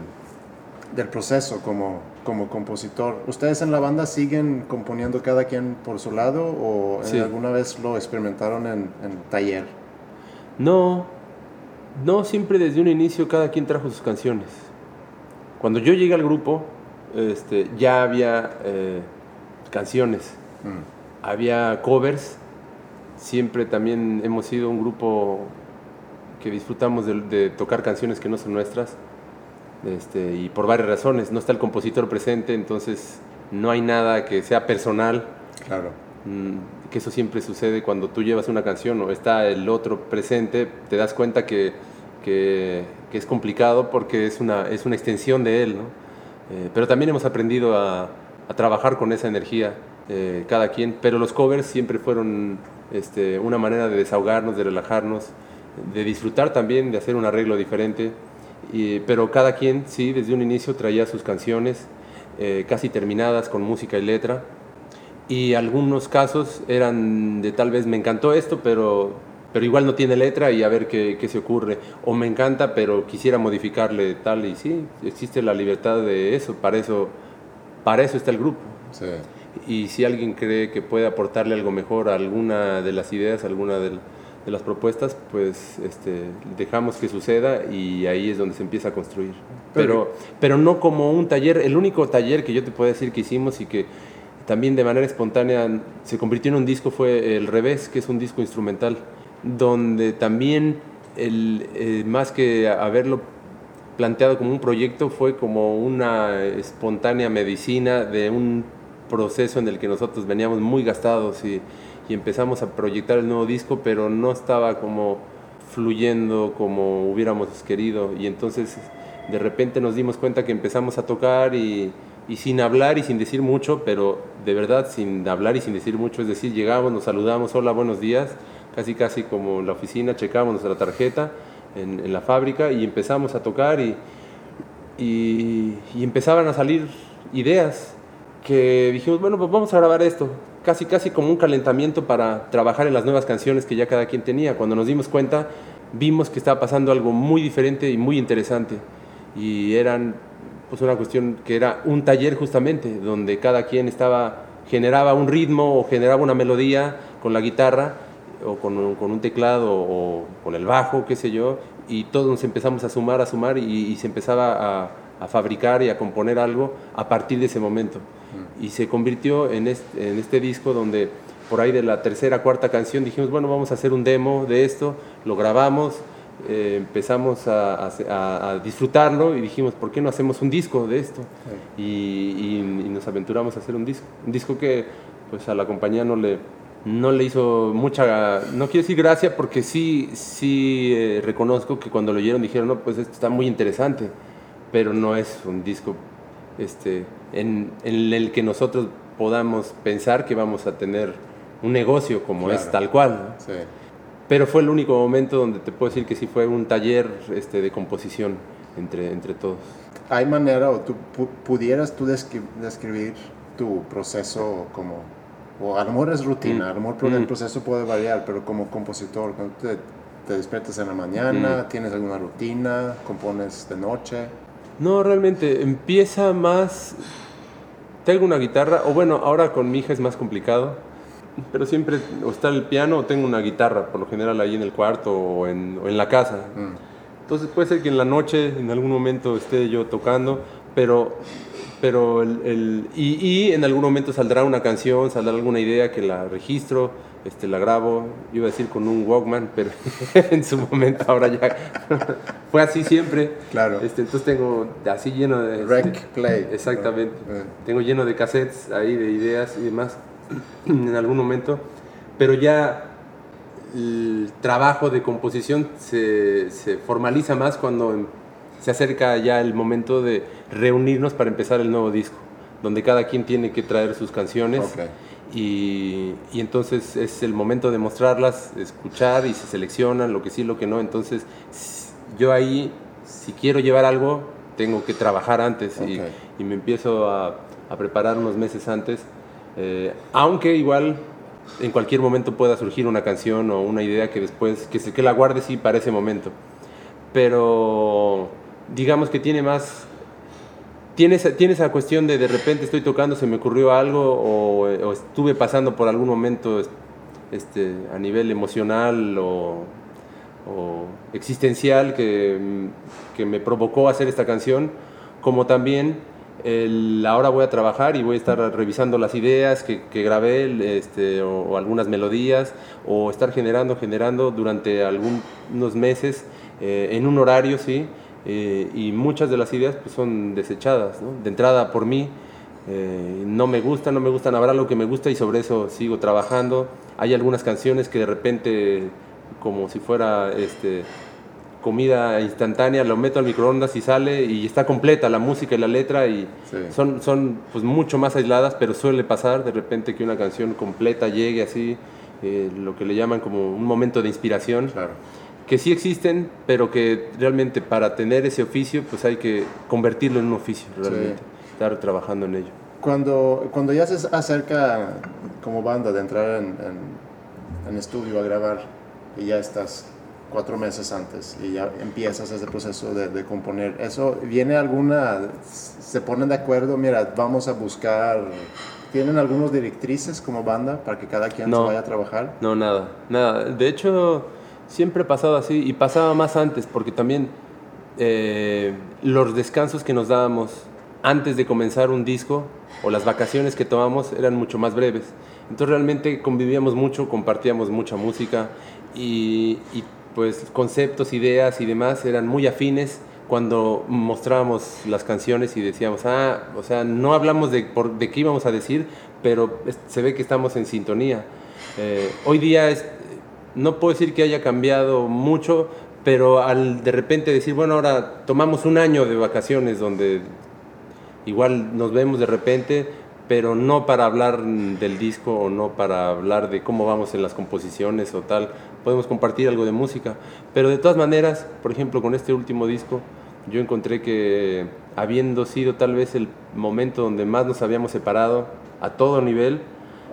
del proceso como, como compositor, ¿ustedes en la banda siguen componiendo cada quien por su lado o Sí. alguna vez lo experimentaron en, en taller? No, no, siempre desde un inicio cada quien trajo sus canciones. Cuando yo llegué al grupo, este, ya había eh, canciones, Mm. había covers. Siempre también hemos sido un grupo que disfrutamos de, de tocar canciones que no son nuestras. Este, y por varias razones, no está el compositor presente, entonces no hay nada que sea personal. Claro. Mm, que eso siempre sucede cuando tú llevas una canción o está el otro presente, te das cuenta que, que- que es complicado porque es una, es una extensión de él, ¿no? Eh, pero también hemos aprendido a, a trabajar con esa energía, eh, cada quien, pero los covers siempre fueron este, una manera de desahogarnos, de relajarnos, de disfrutar también, de hacer un arreglo diferente, y- pero cada quien, sí, desde un inicio traía sus canciones eh, casi terminadas con música y letra, y algunos casos eran de tal vez me encantó esto, pero, pero igual no tiene letra y a ver qué, qué se ocurre. O me encanta, pero quisiera modificarle tal y sí, existe la libertad de eso, para eso, para eso está el grupo. Sí. Y si alguien cree que puede aportarle algo mejor a alguna de las ideas, a alguna del- de, las propuestas, pues este, dejamos que suceda y ahí es donde se empieza a construir. pero, pero no como un taller. El único taller que yo te puedo decir que hicimos y que también de manera espontánea se convirtió en un disco fue El Revés, que es un disco instrumental, donde también el, eh, más que haberlo planteado como un proyecto fue como una espontánea medicina de un proceso en el que nosotros veníamos muy gastados y, y empezamos a proyectar el nuevo disco, pero no estaba como fluyendo como hubiéramos querido. Y entonces de repente nos dimos cuenta que empezamos a tocar y, y, sin hablar y sin decir mucho, pero de verdad sin hablar y sin decir mucho, es decir, llegamos, nos saludamos, hola, buenos días, casi casi como en la oficina, checamos nuestra tarjeta en, en la fábrica y empezamos a tocar y, y, y empezaban a salir ideas que dijimos, bueno, pues vamos a grabar esto, casi casi como un calentamiento para trabajar en las nuevas canciones que ya cada quien tenía. Cuando nos dimos cuenta, vimos que estaba pasando algo muy diferente y muy interesante. Y eran pues una cuestión que era un taller justamente, donde cada quien estaba generaba un ritmo o generaba una melodía con la guitarra o con un, con un teclado o con el bajo, qué sé yo, y todos nos empezamos a sumar, a sumar y, y se empezaba a, a fabricar y a componer algo a partir de ese momento. Y se convirtió en este, en este disco donde por ahí de la tercera, cuarta canción dijimos, bueno, vamos a hacer un demo de esto, lo grabamos, eh, empezamos a, a, a, disfrutarlo y dijimos, ¿por qué no hacemos un disco de esto? Sí. Y, y, y, nos aventuramos a hacer un disco. Un disco que pues a la compañía no le, no le hizo mucha, no quiero decir gracia porque sí, sí eh, reconozco que cuando lo oyeron dijeron, no, pues esto está muy interesante, pero no es un disco este, en, en, el que nosotros podamos pensar que vamos a tener un negocio como claro. es tal cual. ¿no? Sí. Pero fue el único momento donde te puedo decir que sí fue un taller este, de composición entre, entre todos. ¿Hay manera o tú pudieras tú describir tu proceso como, o a lo mejor es rutina, mm. a lo mejor mm. el proceso puede variar, pero como compositor, cuando te, te despiertas en la mañana, mm. tienes alguna rutina, compones de noche? No, realmente empieza más. Tengo una guitarra, o bueno, ahora con mi hija es más complicado, pero siempre o está el piano o tengo una guitarra, por lo general ahí en el cuarto o en, o en la casa. Mm. Entonces puede ser que en la noche, en algún momento, esté yo tocando, pero, pero el, el y, y, en algún momento saldrá una canción, saldrá alguna idea que la registro este, la grabo, iba a decir con un Walkman, pero [laughs] en su momento ahora ya [laughs] fue así siempre. Claro. Este, entonces tengo así lleno de... Rec este, Play. Exactamente. Uh. Tengo lleno de cassettes ahí, de ideas y demás en algún momento, pero ya el trabajo de composición se, se formaliza más cuando se acerca ya el momento de reunirnos para empezar el nuevo disco, donde cada quien tiene que traer sus canciones. Okay y, y, entonces es el momento de mostrarlas, escuchar y se seleccionan lo que sí, lo que no. Entonces yo ahí, si quiero llevar algo, tengo que trabajar antes okay. y, y, me empiezo a, a, preparar unos meses antes, eh, aunque igual en cualquier momento pueda surgir una canción o una idea que después, que, se, que la guarde sí para ese momento. Pero digamos que tiene más tiene esa, tiene esa cuestión de de repente estoy tocando, se me ocurrió algo o, o estuve pasando por algún momento este, a nivel emocional o, o existencial que, que, me provocó hacer esta canción, como también ahora voy a trabajar y voy a estar revisando las ideas que, que grabé este, o, o, algunas melodías o estar generando, generando durante algunos meses eh, en un horario, ¿sí? eh, y muchas de las ideas pues, son desechadas, ¿no? de entrada por mí. Eh, no me gusta, no me gustan, habrá lo que me gusta y sobre eso sigo trabajando. Hay algunas canciones que de repente, como si fuera este, comida instantánea, lo meto al microondas y sale y está completa la música y la letra y sí. son, son pues mucho más aisladas, pero suele pasar de repente que una canción completa llegue así, eh, lo que le llaman como un momento de inspiración. Claro que sí existen, pero que realmente para tener ese oficio, pues hay que convertirlo en un oficio, realmente, sí. estar trabajando en ello. Cuando, cuando ya se acerca como banda de entrar en, en, en estudio a grabar y ya estás cuatro meses antes y ya empiezas ese proceso de, de, componer. ¿Eso viene alguna, se ponen de acuerdo, mira, vamos a buscar, tienen algunos directrices como banda para que cada quien no, se vaya a trabajar? No, nada, nada. De hecho, siempre ha pasado así y pasaba más antes porque también eh, los descansos que nos dábamos antes de comenzar un disco o las vacaciones que tomamos eran mucho más breves. Entonces realmente convivíamos mucho, compartíamos mucha música y, y pues conceptos, ideas y demás eran muy afines cuando mostrábamos las canciones y decíamos, ah, o sea, no hablamos de, por, de qué íbamos a decir, pero se ve que estamos en sintonía. Eh, hoy día es, no puedo decir que haya cambiado mucho, pero al de repente decir, bueno, ahora tomamos un año de vacaciones donde igual nos vemos de repente, pero no para hablar del disco o no para hablar de cómo vamos en las composiciones o tal, podemos compartir algo de música, pero de todas maneras, por ejemplo, con este último disco, yo encontré que habiendo sido tal vez el momento donde más nos habíamos separado a todo nivel,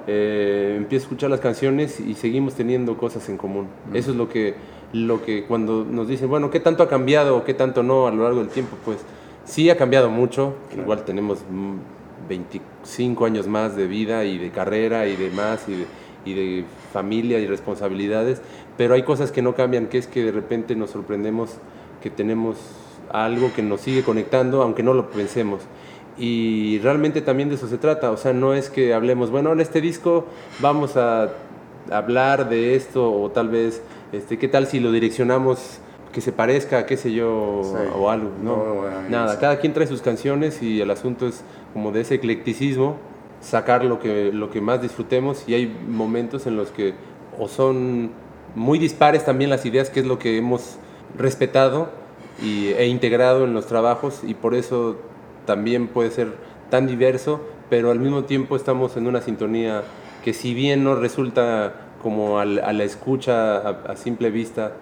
eh, empiezo a escuchar las canciones y seguimos teniendo cosas en común. Eso es lo que, lo que cuando nos dicen, bueno, ¿qué tanto ha cambiado o qué tanto no a lo largo del tiempo? Pues sí ha cambiado mucho, igual tenemos 25 años más de vida y de carrera y de más y de, y de familia y responsabilidades, pero hay cosas que no cambian, que es que de repente nos sorprendemos que tenemos algo que nos sigue conectando, aunque no lo pensemos. Y realmente también de eso se trata, o sea, no es que hablemos, bueno, en este disco vamos a hablar de esto o tal vez, este, ¿qué tal si lo direccionamos que se parezca, qué sé yo, o algo? No, nada, cada quien trae sus canciones y el asunto es como de ese eclecticismo, sacar lo que, lo que más disfrutemos y hay momentos en los que o son muy dispares también las ideas, que es lo que hemos respetado y, e integrado en los trabajos y por eso también puede ser tan diverso, pero al mismo tiempo estamos en una sintonía que si bien no resulta como a la escucha a, simple vista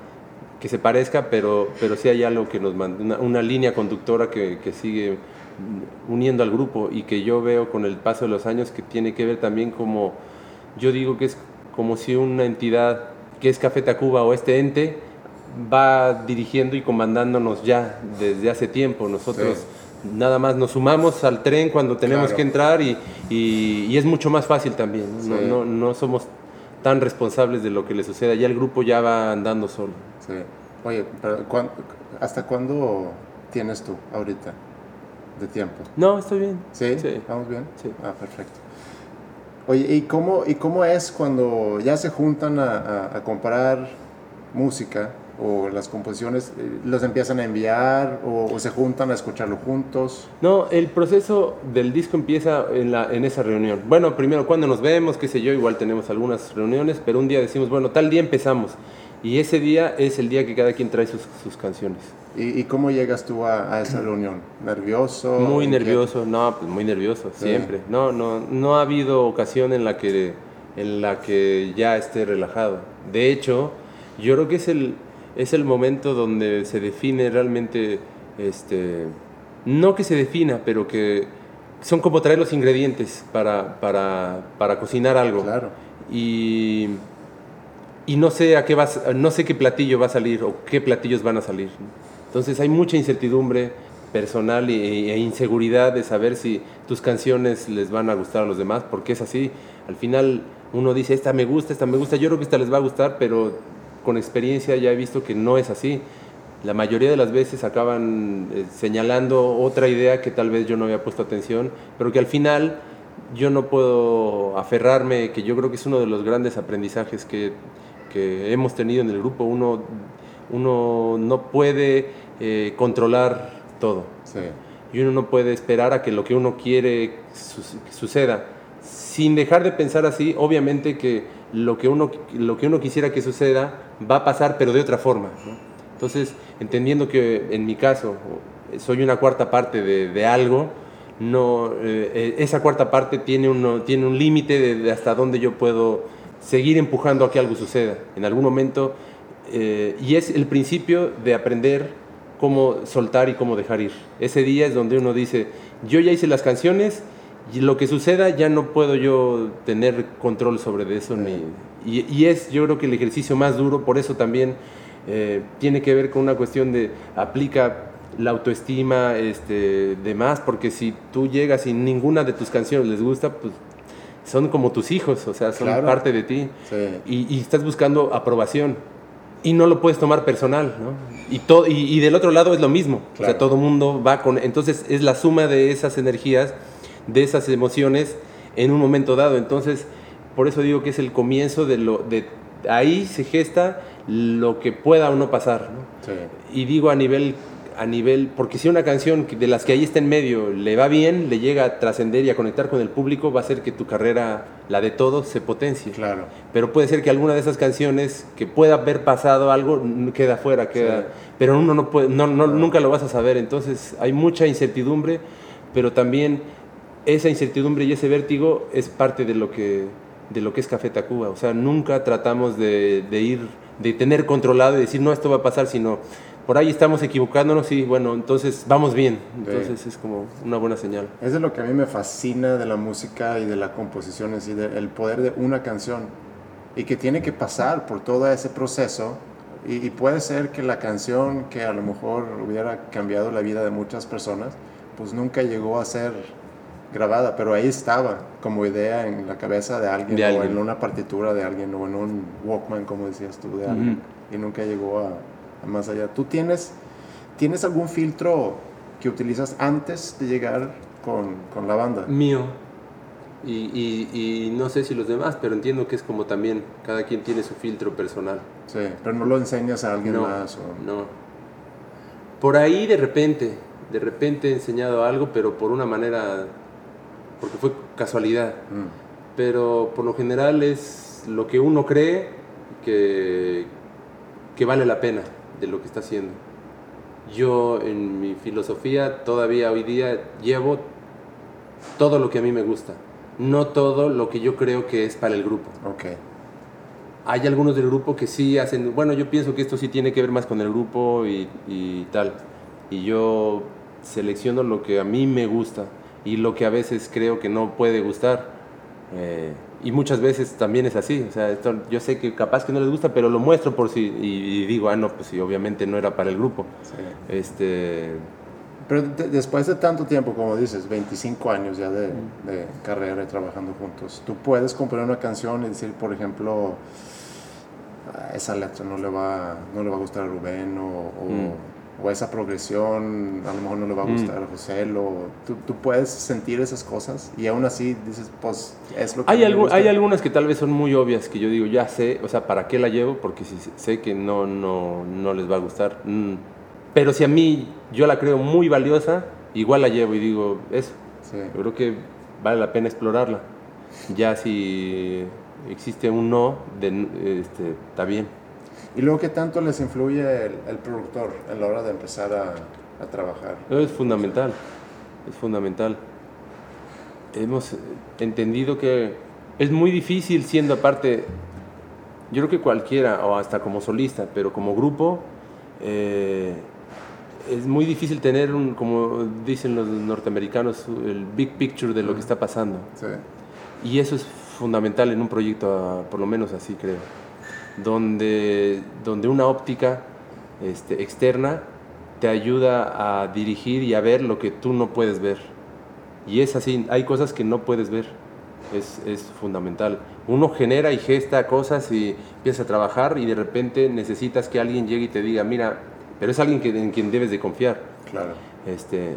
que se parezca, pero, pero sí hay algo que nos manda, una, una línea conductora que, que, sigue uniendo al grupo y que yo veo con el paso de los años que tiene que ver también como, yo digo que es como si una entidad que es Café Tacuba o este ente va dirigiendo y comandándonos ya desde hace tiempo. Nosotros nada más nos sumamos al tren cuando tenemos que entrar y, y, es mucho más fácil también. ¿no? No, no, somos tan responsables de lo que le suceda. Ya el grupo ya va andando solo. Sí. Oye, pero ¿hasta cuándo tienes tú ahorita de tiempo? No, estoy bien. ¿Sí? ¿Vamos bien? Sí. Ah, perfecto. Oye, ¿y cómo, ¿y cómo es cuando ya se juntan a, a, a comprar música? o las composiciones eh, los empiezan a enviar o, se juntan a escucharlo juntos? No, el proceso del disco empieza en, la, en esa reunión. Bueno, primero cuando nos vemos, qué sé yo, igual tenemos algunas reuniones, pero un día decimos, bueno, tal día empezamos. Y ese día es el día que cada quien trae sus, sus canciones. ¿Y, cómo llegas tú a, esa reunión? ¿Nervioso? Muy nervioso, no, pues muy nervioso, siempre. No, no, no ha habido ocasión en la, que, en la que ya esté relajado. De hecho, yo creo que es el, es el momento donde se define realmente, este, no que se defina, pero que son como traer los ingredientes para, para, para cocinar algo. Claro. Y, y no sé a qué vas, no sé qué platillo va a salir o qué platillos van a salir. Entonces hay mucha incertidumbre personal e, e inseguridad de saber si tus canciones les van a gustar a los demás, porque es así. Al final uno dice, esta me gusta, esta me gusta, yo creo que esta les va a gustar, pero con experiencia ya he visto que no es así. La mayoría de las veces acaban eh, señalando otra idea que tal vez yo no había puesto atención, pero que al final yo no puedo aferrarme, que yo creo que es uno de los grandes aprendizajes que, que hemos tenido en el grupo. Uno, uno no puede eh, controlar todo. Y uno no puede esperar a que lo que uno quiere suceda. Sin dejar de pensar así, obviamente que lo que uno, lo que uno quisiera que suceda va a pasar, pero de otra forma. Entonces, entendiendo que en mi caso soy una cuarta parte de, algo, no, eh, esa cuarta parte tiene, uno, tiene un límite de, hasta dónde yo puedo seguir empujando a que algo suceda en algún momento. Eh, y es el principio de aprender cómo soltar y cómo dejar ir. Ese día es donde uno dice, yo ya hice las canciones, y lo que suceda ya no puedo yo tener control sobre eso. Ni, y, es yo creo que el ejercicio más duro, por eso también eh, tiene que ver con una cuestión de aplica la autoestima, este, demás, porque si tú llegas y ninguna de tus canciones les gusta, pues son como tus hijos, o sea, son parte de ti. Y, y, estás buscando aprobación. Y no lo puedes tomar personal, ¿no? Y, to- y, y del otro lado es lo mismo, o sea, todo mundo va con... Entonces es la suma de esas energías, de esas emociones en un momento dado. Entonces, por eso digo que es el comienzo de lo... De, ahí se gesta lo que pueda o no pasar, ¿no? Sí. Y digo a nivel, a nivel, porque si una canción de las que ahí está en medio le va bien, le llega a trascender y a conectar con el público, va a hacer que tu carrera, la de todos, se potencie. Claro. Pero puede ser que alguna de esas canciones que pueda haber pasado algo queda fuera, queda, Sí. pero uno no puede, no, no- nunca lo vas a saber. Entonces hay mucha incertidumbre, pero también esa incertidumbre y ese vértigo es parte de lo que, de lo que es Café Tacuba. O sea, nunca tratamos de, de ir, de tener controlado y decir, no, esto va a pasar, sino por ahí estamos equivocándonos y bueno, entonces vamos bien. Entonces es como una buena señal. Es de lo que a mí me fascina de la música y de la composición, es decir, el poder de una canción y que tiene que pasar por todo ese proceso y, y puede ser que la canción que a lo mejor hubiera cambiado la vida de muchas personas, pues nunca llegó a ser grabada, pero ahí estaba como idea en la cabeza de alguien, De o alguien. en una partitura de alguien o en un Walkman, como decías tú, de alguien y nunca llegó a más allá. ¿Tú tienes, tienes algún filtro que utilizas antes de llegar con, con la banda? mío. Y, y- y no sé si los demás, pero entiendo que es como también, cada quien tiene su filtro personal. Sí, pero no lo enseñas a alguien no, más. o- no. Por ahí de repente, de repente he enseñado algo, pero por una manera, porque fue casualidad. Mm, Pero por lo general es lo que uno cree que, que vale la pena de lo que está haciendo. Yo en mi filosofía todavía hoy día llevo todo lo que a mí me gusta, no todo lo que yo creo que es para el grupo. ok, Hay algunos del grupo que sí hacen, bueno, yo pienso que esto sí tiene que ver más con el grupo y, y tal. Y yo selecciono lo que a mí me gusta y lo que a veces creo que no puede gustar. Eh, y muchas veces también es así. O sea, esto, yo sé que capaz que no les gusta, pero lo muestro por si. Y, y digo, ah, no, pues sí, obviamente no era para el grupo. sí. Este, Pero de- después de tanto tiempo, como dices, 25 años ya de, de carrera y trabajando juntos, tú puedes componer una canción y decir, por ejemplo, "Ah, esa letra no le va, no le va a gustar a Rubén o, o- Mm. O esa progresión a lo mejor no le va a Mm. gustar a José. O, tú, tú puedes sentir esas cosas y aún así dices, pues es lo que Hay, a mí me algu- gusta". hay algunas que tal vez son muy obvias que yo digo, ya sé, o sea, ¿para qué la llevo? Porque si sé que no, no, no les va a gustar. Mm. Pero si a mí yo la creo muy valiosa, igual la llevo y digo, eso, Sí. yo creo que vale la pena explorarla. Ya si existe un no, de, este, está bien. Y luego, ¿qué tanto les influye el, el productor en la hora de empezar a, a trabajar? Es fundamental, es fundamental. Hemos entendido que es muy difícil siendo aparte, yo creo que cualquiera, o hasta como solista, pero como grupo, eh, es muy difícil tener, un, como dicen los norteamericanos, el big picture de lo que está pasando. Sí. Y eso es fundamental en un proyecto, ah, por lo menos así creo, donde, donde una óptica este, externa te ayuda a dirigir y a ver lo que tú no puedes ver. Y es así, hay cosas que no puedes ver, es, es fundamental. Uno genera y gesta cosas y empieza a trabajar y de repente necesitas que alguien llegue y te diga, mira, pero es alguien que, en quien debes de confiar. Claro. Este,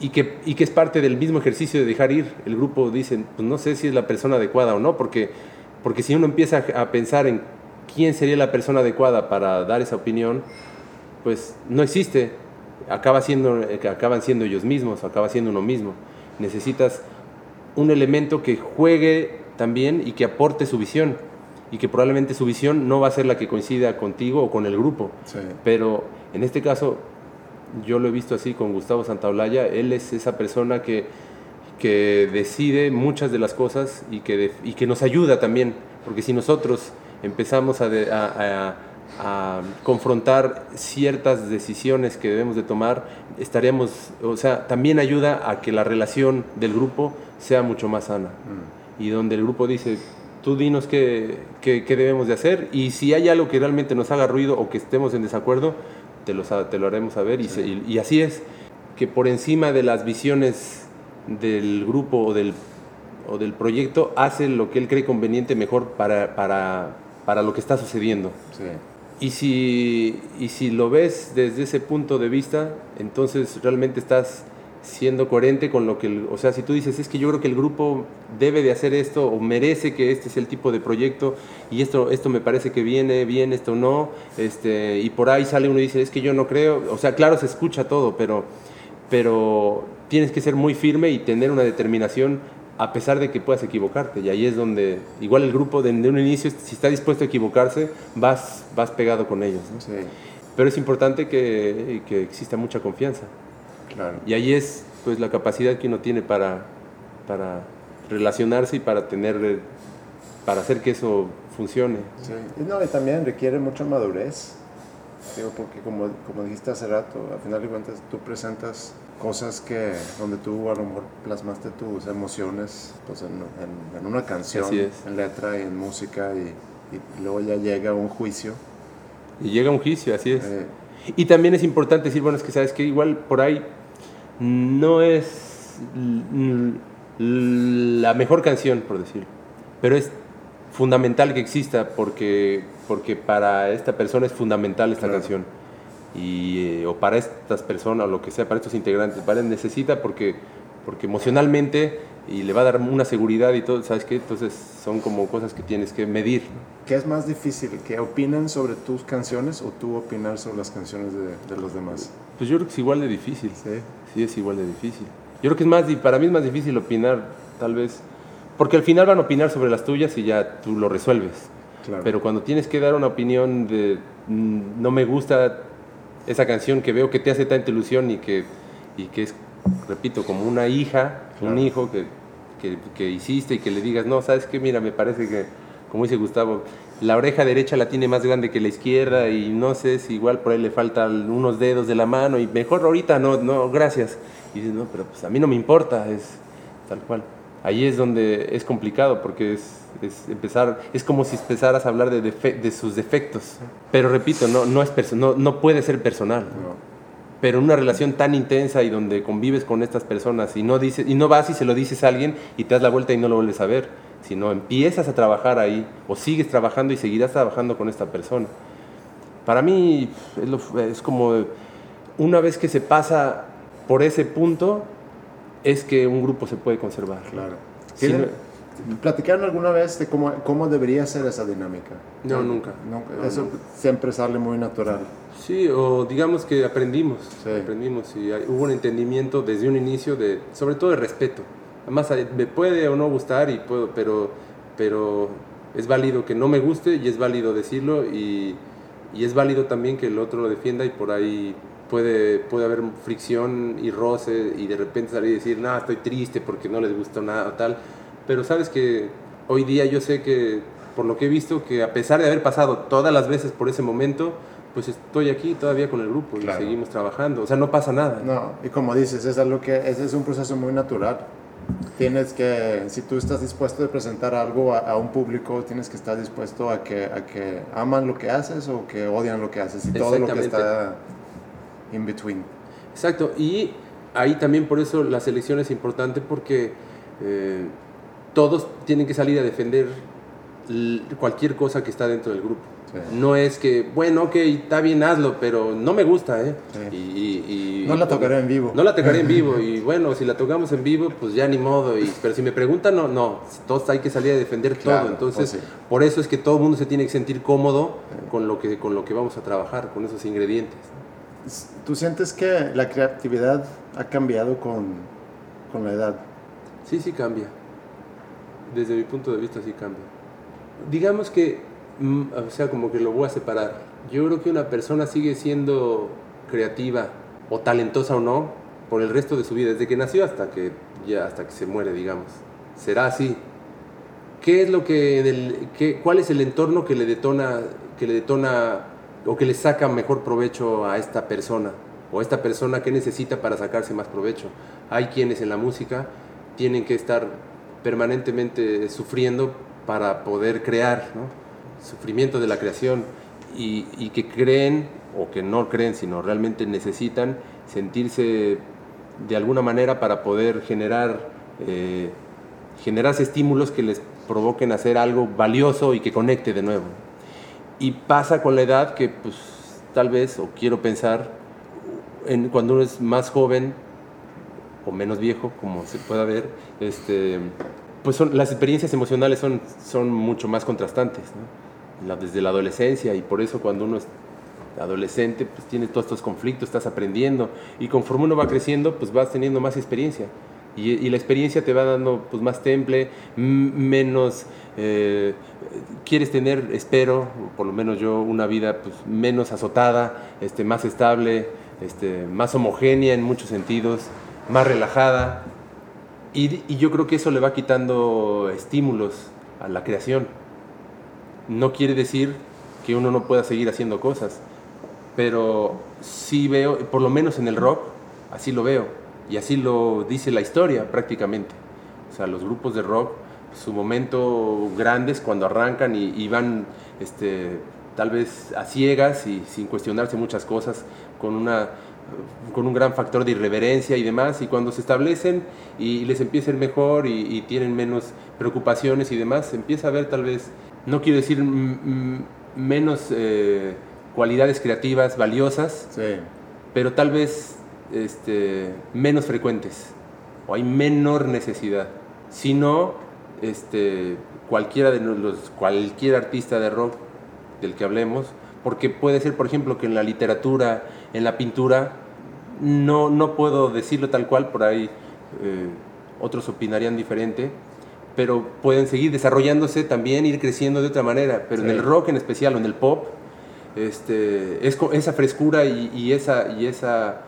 y, que, y que es parte del mismo ejercicio de dejar ir. El grupo dice, pues no sé si es la persona adecuada o no, porque, porque si uno empieza a pensar en quién sería la persona adecuada para dar esa opinión, pues no existe. Acaba siendo, eh, acaban siendo ellos mismos, acaba siendo uno mismo. Necesitas un elemento que juegue también y que aporte su visión. Y que probablemente su visión no va a ser la que coincida contigo o con el grupo. Sí. Pero en este caso, yo lo he visto así con Gustavo Santaolalla, él es esa persona que, que decide muchas de las cosas y que, de- y que nos ayuda también, porque si nosotros empezamos a, de- a- a- a confrontar ciertas decisiones que debemos de tomar, estaríamos, o sea, también ayuda a que la relación del grupo sea mucho más sana Mm. y donde el grupo dice, tú dinos qué, qué- qué debemos de hacer y si hay algo que realmente nos haga ruido o que estemos en desacuerdo, te lo, sa- te lo haremos saber y, se- y- y así es, que por encima de las visiones del grupo o del, o del proyecto hace lo que él cree conveniente mejor para, para, para lo que está sucediendo. Sí. Y si, y si lo ves desde ese punto de vista, entonces realmente estás siendo coherente con lo que, el- o sea, si tú dices, es que yo creo que el grupo debe de hacer esto o merece que este es el tipo de proyecto y esto, esto me parece que viene bien, esto no, este, y por ahí sale uno y dice, es que yo no creo, o sea, claro, se escucha todo, pero, pero tienes que ser muy firme y tener una determinación a pesar de que puedas equivocarte. Y ahí es donde, igual el grupo de, de un inicio, si está dispuesto a equivocarse, vas, vas pegado con ellos. ¿no? Sí, Pero es importante que, que exista mucha confianza. claro. Y ahí es pues la capacidad que uno tiene para, para relacionarse y para tener eh, para hacer que eso funcione. Sí. Y no, y también requiere mucha madurez. Digo, porque como, como dijiste hace rato, al final de cuentas tú presentas cosas que donde tú a lo mejor plasmaste tus emociones pues en, en- en una canción, en letra y en música y, y luego ya llega un juicio. Y llega un juicio, así es. Eh, Y también es importante decir, bueno, es que sabes que igual por ahí no es la mejor canción, por decirlo, pero es fundamental que exista porque, porque para esta persona es fundamental esta Claro. canción. Y, eh, o para estas personas, o lo que sea, para estos integrantes, para necesita porque, porque emocionalmente y le va a dar una seguridad y todo, ¿sabes qué? Entonces son como cosas que tienes que medir. ¿Qué es más difícil? ¿Que opinen sobre tus canciones o tú opinar sobre las canciones de, de los demás? Pues yo creo que es igual de difícil. Sí. Sí, es igual de difícil. Yo creo que es más, para mí es más difícil opinar, tal vez, porque al final van a opinar sobre las tuyas y ya tú lo resuelves. Claro. Pero cuando tienes que dar una opinión de mm, no me gusta esa canción que veo que te hace tanta ilusión y que, y que es, repito, como una hija, un hijo que, que, que hiciste y que le digas, no, sabes qué, mira, me parece que, como dice Gustavo, la oreja derecha la tiene más grande que la izquierda y no sé si igual por ahí le faltan unos dedos de la mano y mejor ahorita no, no, gracias. Y dices, no, pero pues a mí no me importa, es tal cual. Ahí es donde es complicado porque es, es empezar, es como si empezaras a hablar de, defe- de sus defectos. Pero repito, no, no, es no, no puede ser personal. No. Pero una relación tan intensa y donde convives con estas personas y no, dices, y no vas y se lo dices a alguien y te das la vuelta y no lo vuelves a ver, sino empiezas a trabajar ahí o sigues trabajando y seguirás trabajando con esta persona. Para mí es, lo- es como una vez que se pasa por ese punto es que un grupo se puede conservar. Claro. Si ¿Tienen- no- ¿Platicaron alguna vez de cómo, cómo debería ser esa dinámica? No, nunca. Nunca. No, Eso nunca. siempre sale muy natural. Sí, o digamos que aprendimos, Sí. aprendimos y hay- hubo un entendimiento desde un inicio de, sobre todo de respeto. Además, me puede o no gustar y puedo, pero, pero es válido que no me guste y es válido decirlo y, y es válido también que el otro lo defienda y por ahí puede, puede haber fricción y roce y de repente salir y decir, no, estoy triste porque no les gustó nada o tal. Pero sabes que hoy día yo sé que, por lo que he visto, que a pesar de haber pasado todas las veces por ese momento, pues estoy aquí todavía con el grupo Claro. y seguimos trabajando. O sea, no pasa nada. No, y como dices, es algo que ese es un proceso muy natural. Tienes que, si tú estás dispuesto a presentar algo a, a un público, tienes que estar dispuesto a que, a que aman lo que haces o que odian lo que haces y todo lo que está in between. Exacto, y ahí también por eso la selección es importante porque eh, todos tienen que salir a defender cualquier cosa que está dentro del grupo. Sí. No es que, bueno, ok, está bien, hazlo, pero no me gusta, ¿eh? Sí. Y, y- y- No la tocaré en vivo. No la tocaré en vivo, [laughs] y bueno, si la tocamos en vivo, pues ya ni modo. Y, pero si me preguntan, no, no, todos hay que salir a defender Claro, todo. Entonces, pues sí. por eso es que todo el mundo se tiene que sentir cómodo con lo que, con lo que vamos a trabajar, con esos ingredientes. ¿Tú sientes que la creatividad ha cambiado con, con la edad? Sí, sí cambia. Desde mi punto de vista sí cambia. Digamos que, mm, o sea, como que lo voy a separar. Yo creo que una persona sigue siendo creativa o talentosa o no por el resto de su vida, desde que nació hasta que ya hasta que se muere, digamos. Será así. ¿Qué es lo que qué- cuál es el entorno que le detona que le detona o que le saca mejor provecho a esta persona o esta persona que necesita para sacarse más provecho? Hay quienes en la música tienen que estar permanentemente sufriendo para poder crear. Sufrimiento de la creación y, y que creen o que no creen, sino realmente necesitan sentirse de alguna manera para poder generar eh, generarse estímulos que les provoquen hacer algo valioso y que conecte de nuevo. Y pasa con la edad que pues tal vez, o quiero pensar, en, cuando uno es más joven o menos viejo, como se pueda ver, este, pues son, las experiencias emocionales son, son mucho más contrastantes, desde la adolescencia, y por eso cuando uno es adolescente, pues tiene todos estos conflictos, estás aprendiendo, y conforme uno va creciendo, pues vas teniendo más experiencia. Y, la experiencia te va dando pues, más temple, menos... eh, quieres tener, espero, por lo menos yo, una vida pues, menos azotada, este, más estable, este, más homogénea en muchos sentidos, más relajada. Y, y yo creo que eso le va quitando estímulos a la creación. No quiere decir que uno no pueda seguir haciendo cosas, pero sí veo, por lo menos en el rock, así lo veo. Y así lo dice la historia prácticamente. O sea, los grupos de rock, su momento grande es cuando arrancan y, y van este, tal vez a ciegas y sin cuestionarse muchas cosas, con, una, con un gran factor de irreverencia y demás. Y cuando se establecen y les empieza a ir mejor y, y tienen menos preocupaciones y demás, se empieza a ver tal vez, no quiero decir menos eh, cualidades creativas valiosas, Sí. pero tal vez este, menos frecuentes o hay menor necesidad. Si no, este, cualquiera de los, cualquier artista de rock del que hablemos, porque puede ser, por ejemplo, que en la literatura, en la pintura, no, no puedo decirlo tal cual, por ahí eh, otros opinarían diferente, pero pueden seguir desarrollándose también, ir creciendo de otra manera, pero en Sí. el rock en especial o en el pop, este, es, esa frescura y, y esa, y, esa,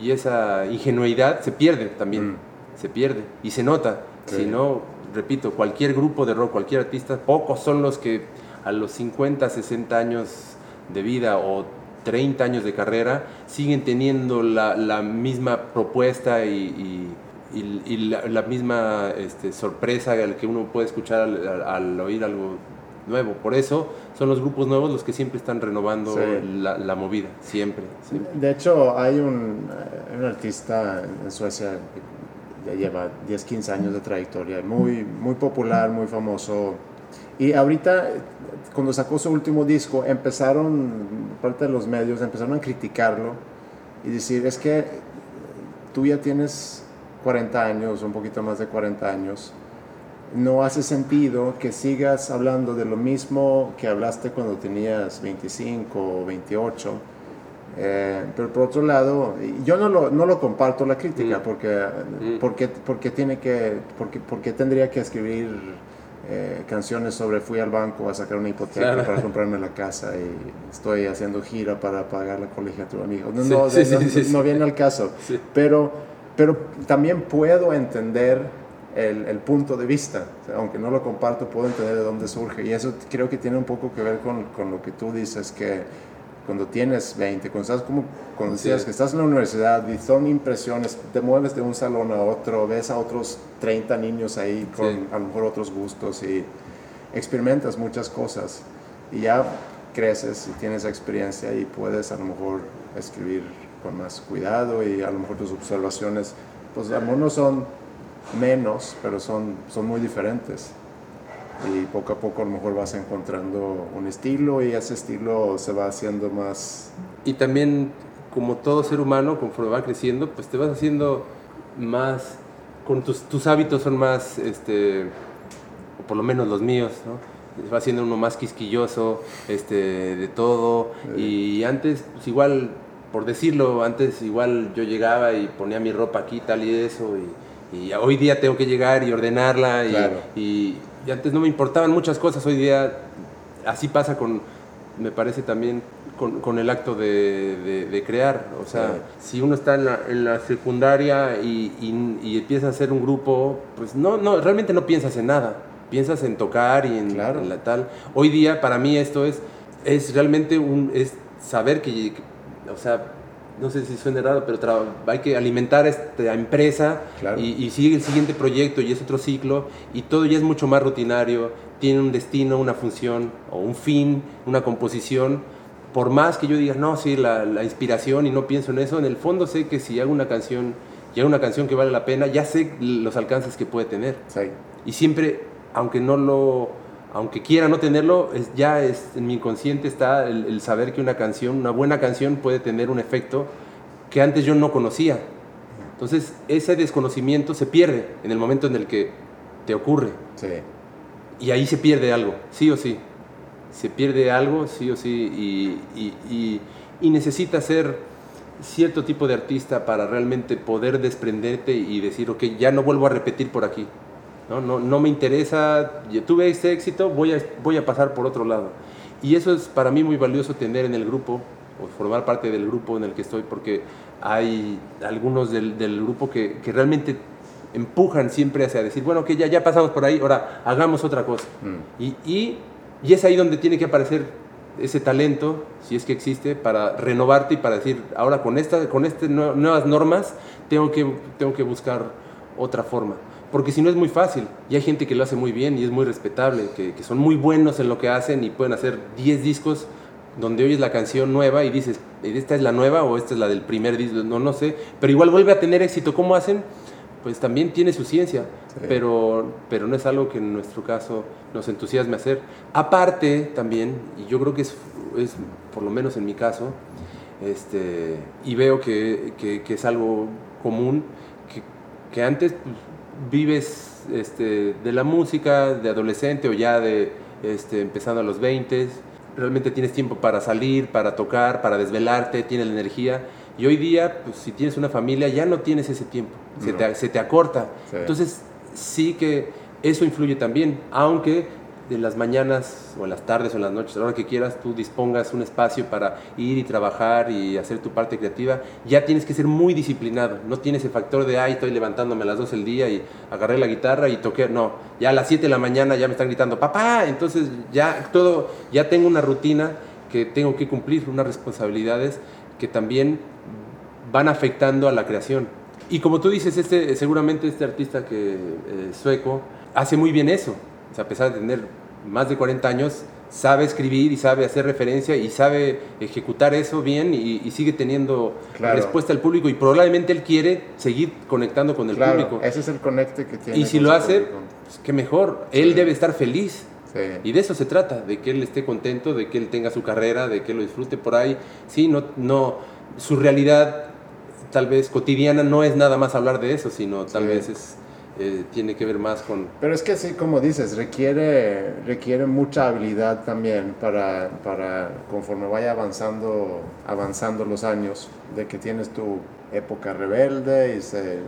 y esa ingenuidad se pierde también, Mm. se pierde y se nota. Sí. Si no, repito, cualquier grupo de rock, cualquier artista, pocos son los que a los 50, 60 años de vida o 30 años de carrera siguen teniendo la, la misma propuesta y, y- y- y la, la misma este, sorpresa que uno puede escuchar al, al- al oír algo nuevo. Por eso son los grupos nuevos los que siempre están renovando Sí. la, la movida, siempre. siempre. De hecho, hay un, eh, un artista en Suecia que ya lleva 10, 15 años de trayectoria, muy, muy popular, muy famoso. Y ahorita, cuando sacó su último disco, empezaron, parte de los medios, empezaron a criticarlo y decir, es que tú ya tienes 40 años, un poquito más de 40 años, no hace sentido que sigas hablando de lo mismo que hablaste cuando tenías 25 o 28. Eh, pero por otro lado, yo no lo, no lo comparto la crítica, Mm. porque, Mm. porque, porque, tiene que, porque, porque tendría que escribir eh, canciones sobre fui al banco a sacar una hipoteca Claro. para comprarme la casa y estoy haciendo gira para pagar la colegiatura a mi hijo. No, Sí, no, sí, no- sí, no viene al caso. Pero, pero también puedo entender el, el punto de vista. O sea, aunque no lo comparto, puedo entender de dónde surge. Y eso creo que tiene un poco que ver con, con lo que tú dices, que cuando tienes 20, cuando estás como cuando decías Sí. que estás en la universidad y son impresiones, te mueves de un salón a otro, ves a otros 30 niños ahí con Sí. a lo mejor otros gustos y experimentas muchas cosas y ya creces y tienes experiencia y puedes a lo mejor escribir con más cuidado y a lo mejor tus observaciones, pues a lo mejor no son menos, pero son, son muy diferentes. Y poco a poco a lo mejor vas encontrando un estilo y ese estilo se va haciendo más... Y también, como todo ser humano, conforme va creciendo, pues te vas haciendo más, con tus, tus hábitos son más, este, o por lo menos los míos, ¿no? Va siendo uno más quisquilloso, este, de todo. Y antes, pues igual, por decirlo, antes igual yo llegaba y ponía mi ropa aquí, tal y eso, y, y hoy día tengo que llegar y ordenarla, y, Claro. y, y antes no me importaban muchas cosas, hoy día así pasa con, me parece también con, con el acto de, de- de crear. O sea, si uno está en la, en la secundaria y, y- y empieza a hacer un grupo, pues no, no, realmente no piensas en nada. Piensas en tocar y en, Claro. en la tal. Hoy día para mí esto es, es realmente un, es saber que- o sea, no sé si suena raro, pero hay que alimentar esta empresa Claro. y, y sigue el siguiente proyecto y es otro ciclo y todo ya es mucho más rutinario, tiene un destino, una función o un fin, una composición. Por más que yo diga, no, sí, la, la inspiración y no pienso en eso, en el fondo sé que si hago una canción y hago una canción que vale la pena, ya sé los alcances que puede tener. Sí, Y siempre, aunque no lo aunque quiera no tenerlo, es, ya es, en mi inconsciente está el, el saber que una canción, una buena canción puede tener un efecto que antes yo no conocía. Entonces, ese desconocimiento se pierde en el momento en el que te ocurre. Sí. Y ahí se pierde algo, sí o sí. Se pierde algo, sí o sí. Y, y, y, y necesitas ser cierto tipo de artista para realmente poder desprenderte y decir, ok, ya no vuelvo a repetir por aquí. No, no, no me interesa, ya tuve ese éxito, voy a, voy a pasar por otro lado. Y eso es para mí muy valioso tener en el grupo, o formar parte del grupo en el que estoy, porque hay algunos del, del grupo que, que realmente empujan siempre hacia decir, bueno, que ya, ya pasamos por ahí, ahora hagamos otra cosa. Mm. Y, y, y es ahí donde tiene que aparecer ese talento, si es que existe, para renovarte y para decir, ahora con, esta, con estas nue- nuevas normas tengo que, tengo que buscar otra forma. Porque si no es muy fácil, y hay gente que lo hace muy bien y es muy respetable, que, que son muy buenos en lo que hacen y pueden hacer 10 discos donde oyes la canción nueva y dices, ¿esta es la nueva o esta es la del primer disco? No, no sé, pero igual vuelve a tener éxito. ¿Cómo hacen? Pues también tiene su ciencia, Sí. pero, pero no es algo que en nuestro caso nos entusiasme hacer. Aparte también, y yo creo que es, es por lo menos en mi caso, este, y veo que, que- que es algo común, que, que antes pues, vives este, de la música, de adolescente o ya de este, empezando a los 20, realmente tienes tiempo para salir, para tocar, para desvelarte, tienes la energía. Y hoy día, pues, si tienes una familia, ya no tienes ese tiempo, se, No. te, se te acorta. Sí. Entonces, sí que eso influye también, aunque en las mañanas o en las tardes o en las noches, a la hora que quieras, tú dispongas un espacio para ir y trabajar y hacer tu parte creativa, ya tienes que ser muy disciplinado. No tienes el factor de, ay, estoy levantándome a las 12 del día y agarré la guitarra y toqué. No, ya a las 7 de la mañana ya me están gritando, papá. Entonces ya todo, ya tengo una rutina que tengo que cumplir, unas responsabilidades que también van afectando a la creación. Y como tú dices, este, seguramente este artista que, eh, sueco hace muy bien eso. O sea, a pesar de tener más de 40 años, sabe escribir y sabe hacer referencia y sabe ejecutar eso bien y, y sigue teniendo Claro. respuesta al público y probablemente él quiere seguir conectando con el Claro, público. ese es el conecte que tiene. Y si lo hace, pues qué mejor. Él debe estar feliz. Sí. Y de eso se trata, de que él esté contento, de que él tenga su carrera, de que lo disfrute por ahí. Sí, no, no, su realidad tal vez cotidiana no es nada más hablar de eso, sino tal Sí. vez es, eh, tiene que ver más con... Pero es que sí, como dices, requiere, requiere mucha habilidad también para, para conforme vaya avanzando, avanzando los años, de que tienes tu época rebelde y se,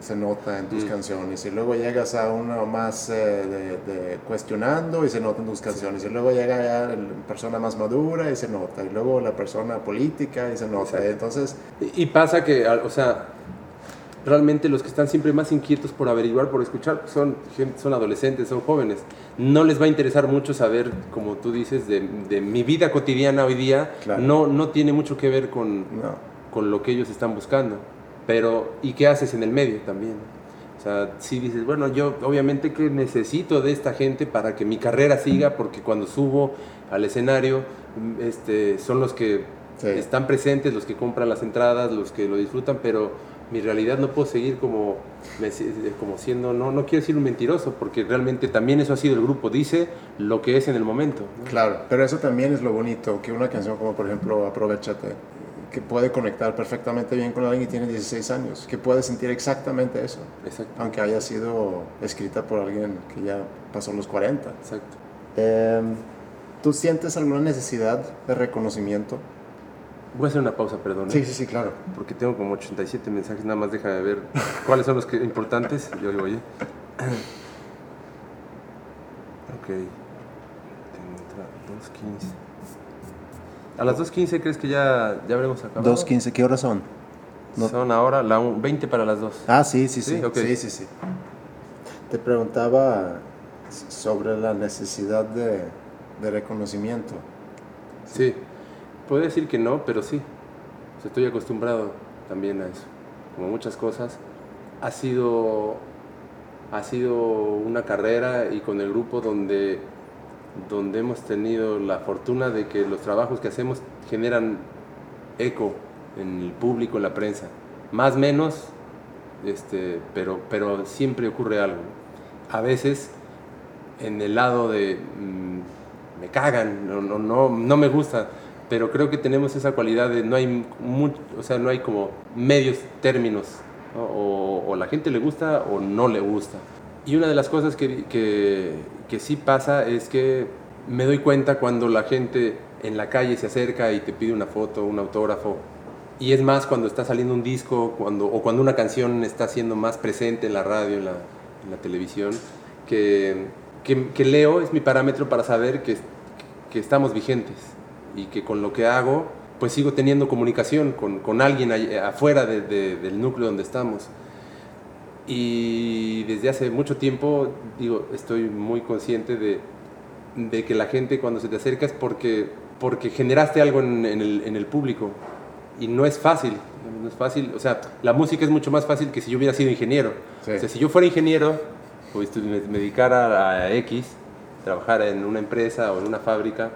se nota en tus Mm. canciones, y luego llegas a uno más eh, de, de cuestionando y se nota en tus canciones, y luego llega ya la persona más madura y se nota, y luego la persona política y se nota, Exacto. entonces, Y, y pasa que, o sea, realmente los que están siempre más inquietos por averiguar, por escuchar, son, son adolescentes, son jóvenes. No les va a interesar mucho saber, como tú dices, de, de mi vida cotidiana hoy día. Claro. No, no tiene mucho que ver con, no. con lo que ellos están buscando. Pero, ¿y qué haces en el medio también? O sea, si dices, bueno, yo obviamente que necesito de esta gente para que mi carrera siga, porque cuando subo al escenario, este, son los que Sí. están presentes, los que compran las entradas, los que lo disfrutan, pero mi realidad no puedo seguir como, me- como siendo, no, no quiero decir un mentiroso, porque realmente también eso ha sido el grupo, dice lo que es en el momento. ¿no? Claro, pero eso también es lo bonito, que una canción como por ejemplo Aprovechate, que puede conectar perfectamente bien con alguien que tiene 16 años, que puede sentir exactamente eso, Exacto, aunque haya sido escrita por alguien que ya pasó los 40. exacto. Em, ¿Tú sientes alguna necesidad de reconocimiento? Voy a hacer una pausa, perdón. ¿eh? Sí, sí, sí, claro. porque tengo como 87 mensajes, nada más deja de ver cuáles son los que, importantes. Yo digo, oye. [clears throat] Ok. Tengo otra, 2.15. A las 2.15 crees que ya, ya habremos acabado. 2.15, ¿qué horas son? No. Son ahora la un- 20 para las 2. Ah, sí, sí, sí. Sí, ok. Sí, sí, sí. Te preguntaba sobre la necesidad de, de reconocimiento. Sí. Puedo decir que no, pero sí. Estoy acostumbrado también a eso. Como muchas cosas. Ha sido, ha sido una carrera y con el grupo donde, donde hemos tenido la fortuna de que los trabajos que hacemos generan eco en el público, en la prensa. Más menos, este, pero, pero siempre ocurre algo. A veces en el lado de mm, me cagan, no, no, no, no me gusta, pero creo que tenemos esa cualidad de no hay, o sea, no hay como medios términos, ¿no? o, o la gente le gusta o no le gusta. Y una de las cosas que, que, que sí pasa es que me doy cuenta cuando la gente en la calle se acerca y te pide una foto, un autógrafo. Y es más cuando está saliendo un disco cuando, o cuando una canción está siendo más presente en la radio, en la, en la televisión, que, que, que leo es mi parámetro para saber que, que estamos vigentes y que con lo que hago pues sigo teniendo comunicación con, con alguien ahí afuera de, de, del núcleo donde estamos. Y desde hace mucho tiempo, digo, estoy muy consciente de, de que la gente cuando se te acerca es porque, porque generaste algo en, en, el, en el público. Y no es fácil, no es fácil. O sea, la música es mucho más fácil que si yo hubiera sido ingeniero. Sí. O sea, si yo fuera ingeniero, pues me dedicara a X, trabajara en una empresa o en una fábrica,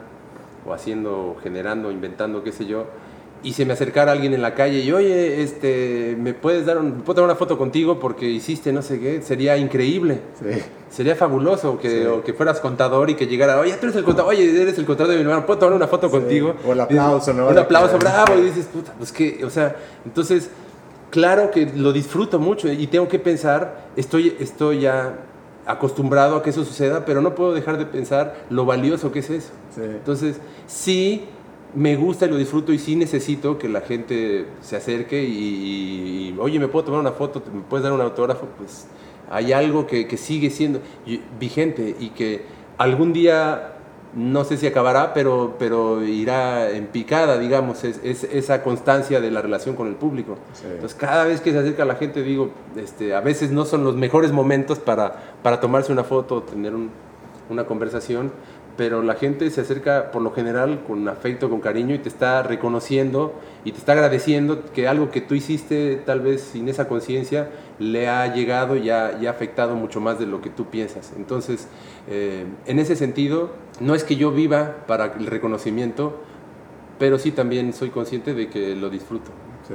o haciendo, generando, inventando, qué sé yo, y se me acercara alguien en la calle y, oye, este, ¿me puedes dar un, ¿puedo tomar una foto contigo porque hiciste no sé qué? Sería increíble. Sí. Sería fabuloso que, Sí. o que fueras contador y que llegara, oye, tú eres el contador, oye, eres el contador de mi hermano, ¿puedo tomar una foto contigo? O el aplauso, ¿no? Un aplauso, bravo, y dices, puta, pues que, o sea, entonces, claro que lo disfruto mucho y tengo que pensar, estoy, estoy ya acostumbrado a que eso suceda, pero no puedo dejar de pensar lo valioso que es eso. Sí. Entonces, sí me gusta y lo disfruto y sí necesito que la gente se acerque y, y, oye, ¿me puedo tomar una foto? ¿Me puedes dar un autógrafo? Pues hay algo que, que sigue siendo vigente y que algún día, no sé si acabará, pero, pero irá en picada, digamos, es, es esa constancia de la relación con el público. Sí. Entonces, cada vez que se acerca la gente, digo, este, a veces no son los mejores momentos para, para tomarse una foto o tener un- una conversación, pero la gente se acerca por lo general con afecto, con cariño y te está reconociendo y te está agradeciendo que algo que tú hiciste tal vez sin esa conciencia le ha llegado y ha, afectado mucho más de lo que tú piensas. Entonces, eh, en ese sentido, no es que yo viva para el reconocimiento, pero sí también soy consciente de que lo disfruto. Sí,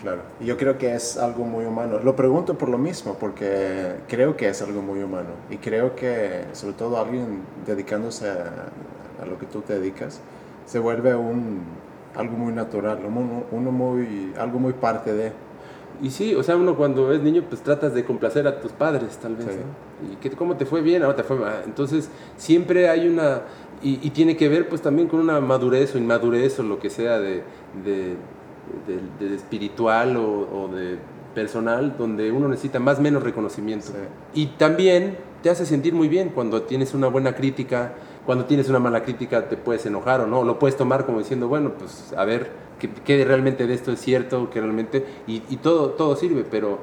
claro. Y yo creo que es algo muy humano. Lo pregunto por lo mismo, porque creo que es algo muy humano. Y creo que, sobre todo, alguien dedicándose a, a lo que tú te dedicas, se vuelve un, algo muy natural, uno, uno muy, algo muy parte de. Y sí, o sea, uno cuando es niño, pues tratas de complacer a tus padres, tal vez. Sí. ¿no? ¿Y qué, cómo te fue bien? Ahora te fue mal. Entonces, siempre hay una. Y, y tiene que ver, pues, también con una madurez o inmadurez o lo que sea de, de, de- de espiritual o, o de personal, donde uno necesita más o menos reconocimiento. Sí. Y también te hace sentir muy bien cuando tienes una buena crítica, cuando tienes una mala crítica te puedes enojar o no, lo puedes tomar como diciendo, bueno, pues a ver, qué realmente de esto es cierto, que realmente, y, y todo, todo sirve, pero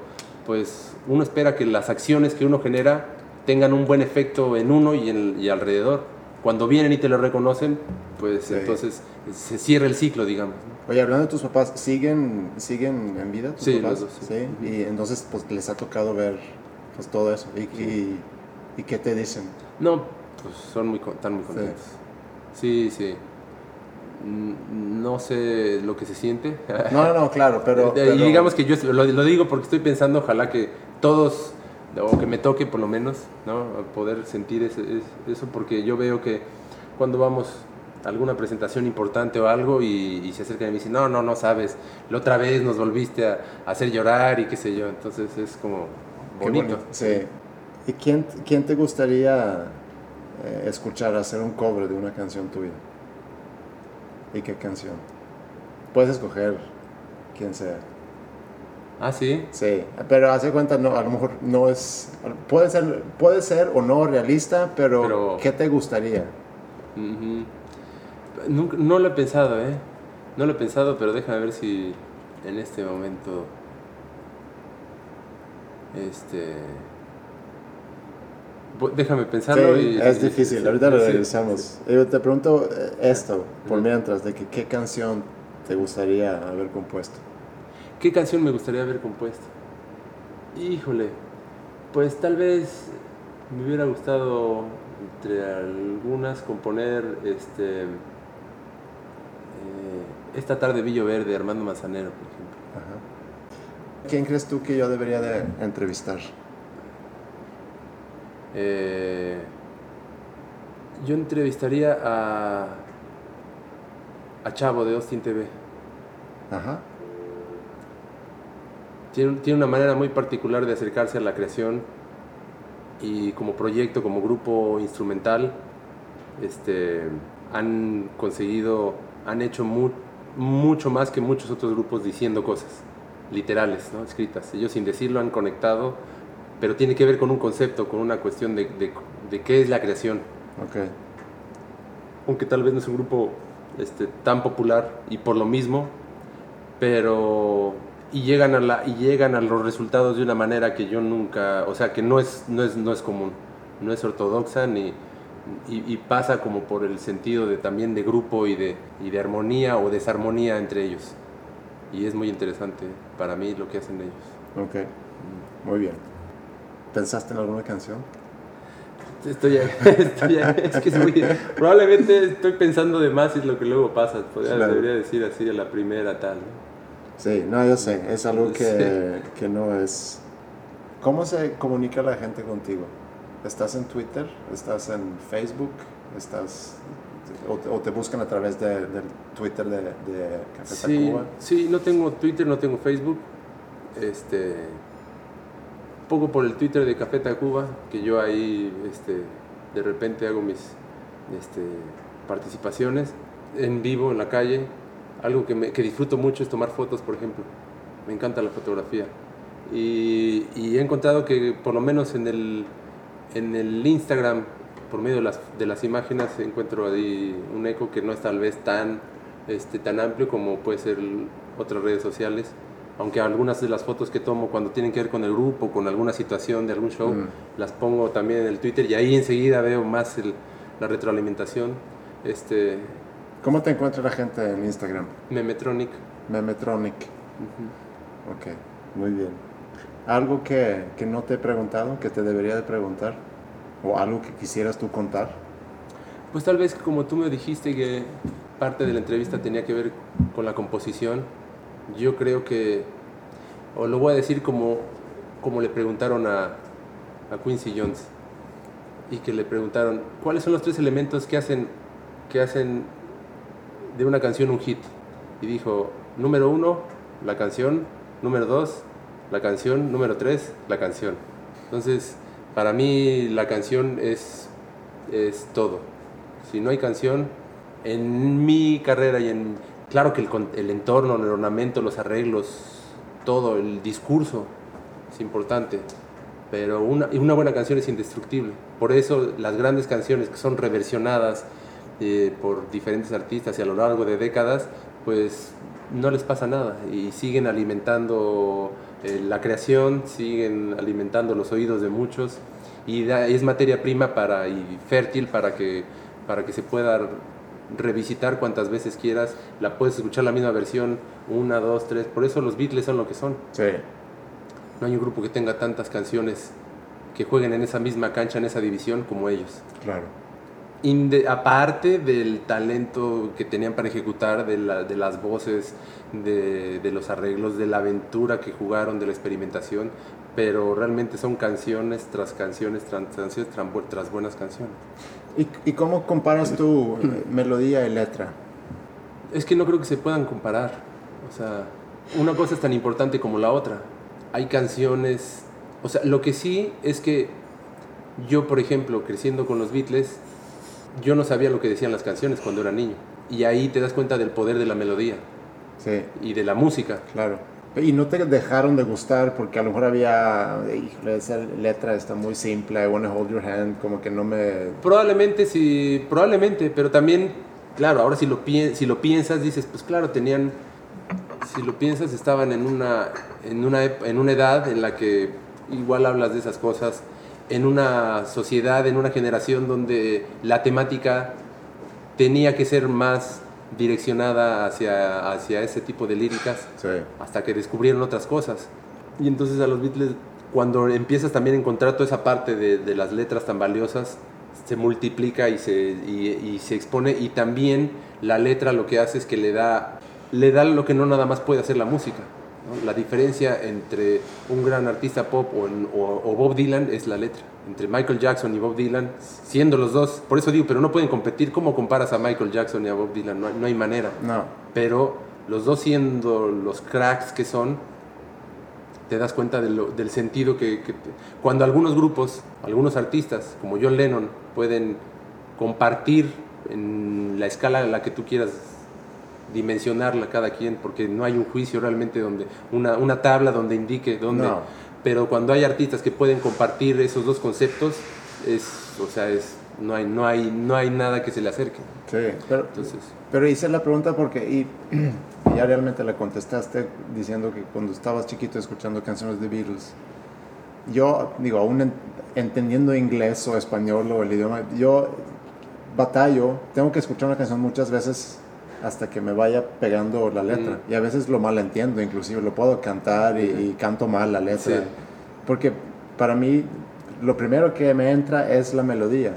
pues uno espera que las acciones que uno genera tengan un buen efecto en uno y, en, y alrededor. Cuando vienen y te lo reconocen, pues Sí. entonces se cierra el ciclo, digamos. Oye, hablando de tus papás, ¿siguen, siguen en vida tus Sí, papás? los dos, sí. sí. Y entonces, pues, les ha tocado ver pues, todo eso. ¿Y, y, y qué te dicen? No, pues son muy, están muy contentos. Sí, sí. Mm, No sé lo que se siente. No, no, no, claro, pero... [laughs] Pero- y digamos que yo lo, lo digo porque estoy pensando, ojalá que todos, o que me toque por lo menos, ¿no? poder sentir ese- es- eso, porque yo veo que cuando vamos alguna presentación importante o algo y, y se acercan y me dicen, no, no, no sabes, la otra vez nos volviste a, a hacer llorar y qué sé yo, entonces es como bonito. Sí. ¿Y quién, quién te gustaría eh, escuchar hacer un cover de una canción tuya? ¿Y qué canción? Puedes escoger quien sea. Ah, sí. Sí, pero hace cuenta, no, a lo mejor no es, puede ser, puede ser o no realista, pero, Pero- ¿qué te gustaría? Ujú. Nunca- no lo he pensado, ¿eh? No lo he pensado, pero déjame ver si en este momento. Este. Déjame pensarlo. Sí, y, es difícil, ahorita lo regresamos. sí. Yo te pregunto eh, esto, por mientras, de que qué canción te gustaría haber compuesto. ¿Qué canción me gustaría haber compuesto? Híjole, pues tal vez me hubiera gustado, entre algunas, componer este. Esta tarde vi llover de Armando Manzanero, por ejemplo. Ajá. ¿Quién crees tú que yo debería de entrevistar? Eh, Yo entrevistaría a, a Chavo de Austin TV. Ajá. Tiene, tiene una manera muy particular de acercarse a la creación y como proyecto, como grupo instrumental, este, han conseguido, han hecho mu- mucho más que muchos otros grupos diciendo cosas literales, ¿no? escritas. Ellos sin decirlo han conectado, pero tiene que ver con un concepto, con una cuestión de, de- de qué es la creación. Ok. Aunque tal vez no es un grupo este, tan popular y por lo mismo, pero y llegan a la y llegan a los resultados de una manera que yo nunca, o sea, que no es no es no es común, no es ortodoxa ni y, y pasa como por el sentido de también de grupo y de y de armonía o desarmonía entre ellos. Y es muy interesante para mí lo que hacen ellos. Ok. Muy bien. ¿Pensaste en alguna canción? Estoy [laughs] estoy es que es muy- probablemente estoy pensando de más y es lo que luego pasa, podría, Claro. debería decir así a la primera tal. ¿no? Sí, no, yo sé. Es algo que, que no es... ¿Cómo se comunica la gente contigo? ¿Estás en Twitter? ¿Estás en Facebook? ¿Estás... O, te- o te buscan a través de- del Twitter de, de Café Sí, Tacuba? sí, no tengo Twitter, no tengo Facebook. Este, poco por el Twitter de Café Tacuba, que yo ahí este, de repente hago mis este, participaciones en vivo, en la calle. Algo que, me, que disfruto mucho es tomar fotos, por ejemplo. Me encanta la fotografía. Y, y he encontrado que por lo menos en el, en el Instagram, por medio de las, de las imágenes, encuentro ahí un eco que no es tal vez tan, este, tan amplio como puede ser otras redes sociales. Aunque algunas de las fotos que tomo cuando tienen que ver con el grupo, con alguna situación de algún show, Mm. las pongo también en el Twitter y ahí enseguida veo más el- la retroalimentación. Este, ¿Cómo te encuentra la gente en Instagram? Memetronic. Memetronic. Ujú. Ok, muy bien. ¿Algo que, que no te he preguntado, que te debería de preguntar? ¿O algo que quisieras tú contar? Pues tal vez como tú me dijiste que parte de la entrevista tenía que ver con la composición, yo creo que, o lo voy a decir como, como le preguntaron a, a Quincy Jones, y que le preguntaron, ¿cuáles son los tres elementos que hacen, que hacen de una canción un hit? Y dijo, número uno, la canción, número dos, la canción, número tres, la canción. Entonces, para mí la canción es, es todo. Si no hay canción, en mi carrera y en... Claro que el, el entorno, el ornamento, los arreglos, todo, el discurso es importante, pero una, una buena canción es indestructible. Por eso las grandes canciones que son reversionadas eh, por diferentes artistas y a lo largo de décadas, pues no les pasa nada y siguen alimentando eh, la creación, siguen alimentando los oídos de muchos y da- es materia prima para, y fértil para que, para que se pueda revisitar cuantas veces quieras, la puedes escuchar la misma versión, una, dos, tres, por eso los Beatles son lo que son. Sí. No hay un grupo que tenga tantas canciones que jueguen en esa misma cancha, en esa división como ellos. Claro. Inde- aparte del talento que tenían para ejecutar, de, la- de las voces, de, de los arreglos, de la aventura que jugaron, de la experimentación, pero realmente son canciones tras canciones, tras canciones, tras buenas canciones. ¿Y, y cómo comparas tu eh, melodía y letra? Es que no creo que se puedan comparar. O sea, una cosa es tan importante como la otra. Hay canciones. O sea, lo que sí es que yo, por ejemplo, creciendo con los Beatles, yo no sabía lo que decían las canciones cuando era niño. Y ahí te das cuenta del poder de la melodía Sí, y de la música. claro. Y no te dejaron de gustar porque a lo mejor había, híjole, esa letra está muy simple, I wanna hold your hand, como que no me... Probablemente sí, probablemente, pero también, claro, ahora si lo, si lo piensas, dices, pues claro, tenían, si lo piensas, estaban en una, en, una, en una edad en la que igual hablas de esas cosas, en una sociedad, en una generación donde la temática tenía que ser más direccionada hacia, hacia ese tipo de líricas Sí, hasta que descubrieron otras cosas. Y entonces a los Beatles, cuando empiezas también a encontrar toda esa parte de, de las letras tan valiosas, se multiplica y se, y, y se expone. Y también la letra lo que hace es que le da, le da lo que no nada más puede hacer la música. ¿No? La diferencia entre un gran artista pop o, en- o- o Bob Dylan es la letra. Entre Michael Jackson y Bob Dylan, siendo los dos, por eso digo, pero no pueden competir. ¿Cómo comparas a Michael Jackson y a Bob Dylan? No, hay- no hay manera. No. Pero los dos siendo los cracks que son, te das cuenta de lo- del sentido que, que te- cuando algunos grupos, algunos artistas como John Lennon pueden compartir en la escala en la que tú quieras dimensionarla cada quien, porque no hay un juicio realmente donde una, una tabla donde indique dónde. No. Pero cuando hay artistas que pueden compartir esos dos conceptos, es, o sea, es, no hay, no hay, no hay nada que se le acerque. Sí, pero, Entonces, pero hice la pregunta porque y, y [clears throat] ya realmente la contestaste diciendo que cuando estabas chiquito escuchando canciones de Beatles, yo digo, aún en- entendiendo inglés o español o el idioma, yo batallo, tengo que escuchar una canción muchas veces hasta que me vaya pegando la letra. Mm. Y a veces lo mal entiendo, inclusive lo puedo cantar y, y canto mal la letra. Sí. Porque para mí lo primero que me entra es la melodía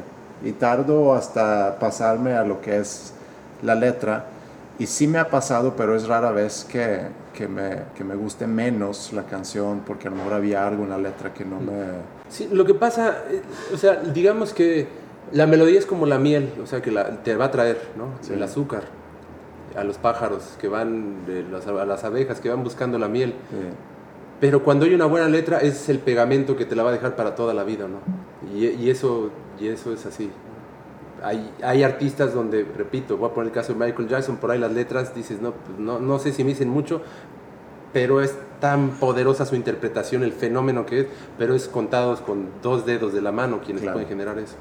y tardo hasta pasarme a lo que es la letra. Y sí me ha pasado, pero es rara vez que, que, me, que me guste menos la canción porque a lo mejor había algo en la letra que no me... Sí, lo que pasa, eh, o sea, digamos que la melodía es como la miel, o sea, que la- te va a traer, ¿no? Sí. El azúcar a los pájaros que van, de las- a las abejas que van buscando la miel. Pero cuando hay una buena letra es el pegamento que te la va a dejar para toda la vida, ¿no? Y, y eso, y eso es así. Hay, hay artistas donde, repito, voy a poner el caso de Michael Jackson, por ahí las letras dices, no, pues no, no sé si me dicen mucho, pero es tan poderosa su interpretación, el fenómeno que es, pero es contados con dos dedos de la mano quienes Claro. pueden generar eso.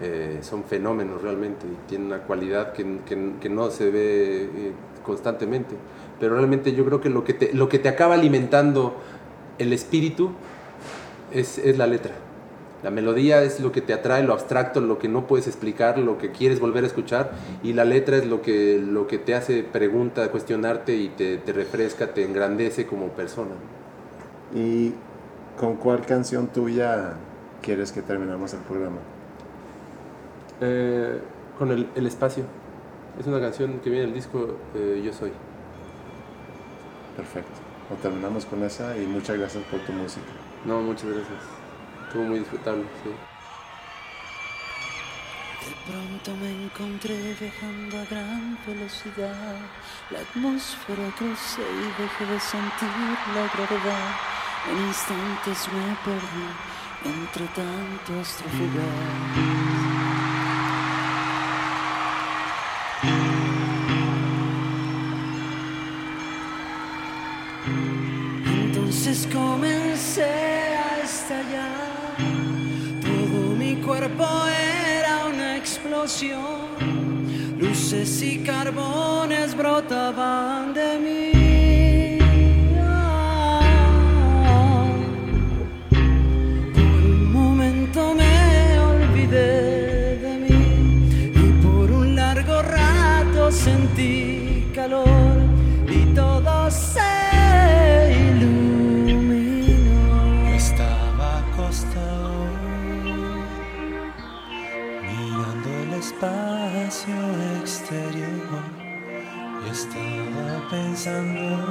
Eh, son fenómenos realmente y tienen una cualidad que, que- que no se ve eh, constantemente. Pero realmente yo creo que lo que te, lo que te acaba alimentando el espíritu es, es la letra. La melodía es lo que te atrae, lo abstracto, lo que no puedes explicar, lo que quieres volver a escuchar, y la letra es lo que, lo que te hace pregunta, cuestionarte y te, te refresca, te engrandece como persona. ¿Y con cuál canción tuya quieres que terminemos el programa? Eh, con el, el espacio. Es una canción que viene del disco eh, Yo Soy. Perfecto. O terminamos con esa y muchas gracias por tu música. No, muchas gracias. Estuvo muy disfrutable, sí. De pronto me encontré viajando a gran velocidad. La atmósfera crucé y dejé de sentir la gravedad. En instantes me perdí entre tantos trafugaz. Cuerpo era una explosión. Luces y carbones brotaban de mí. Pensando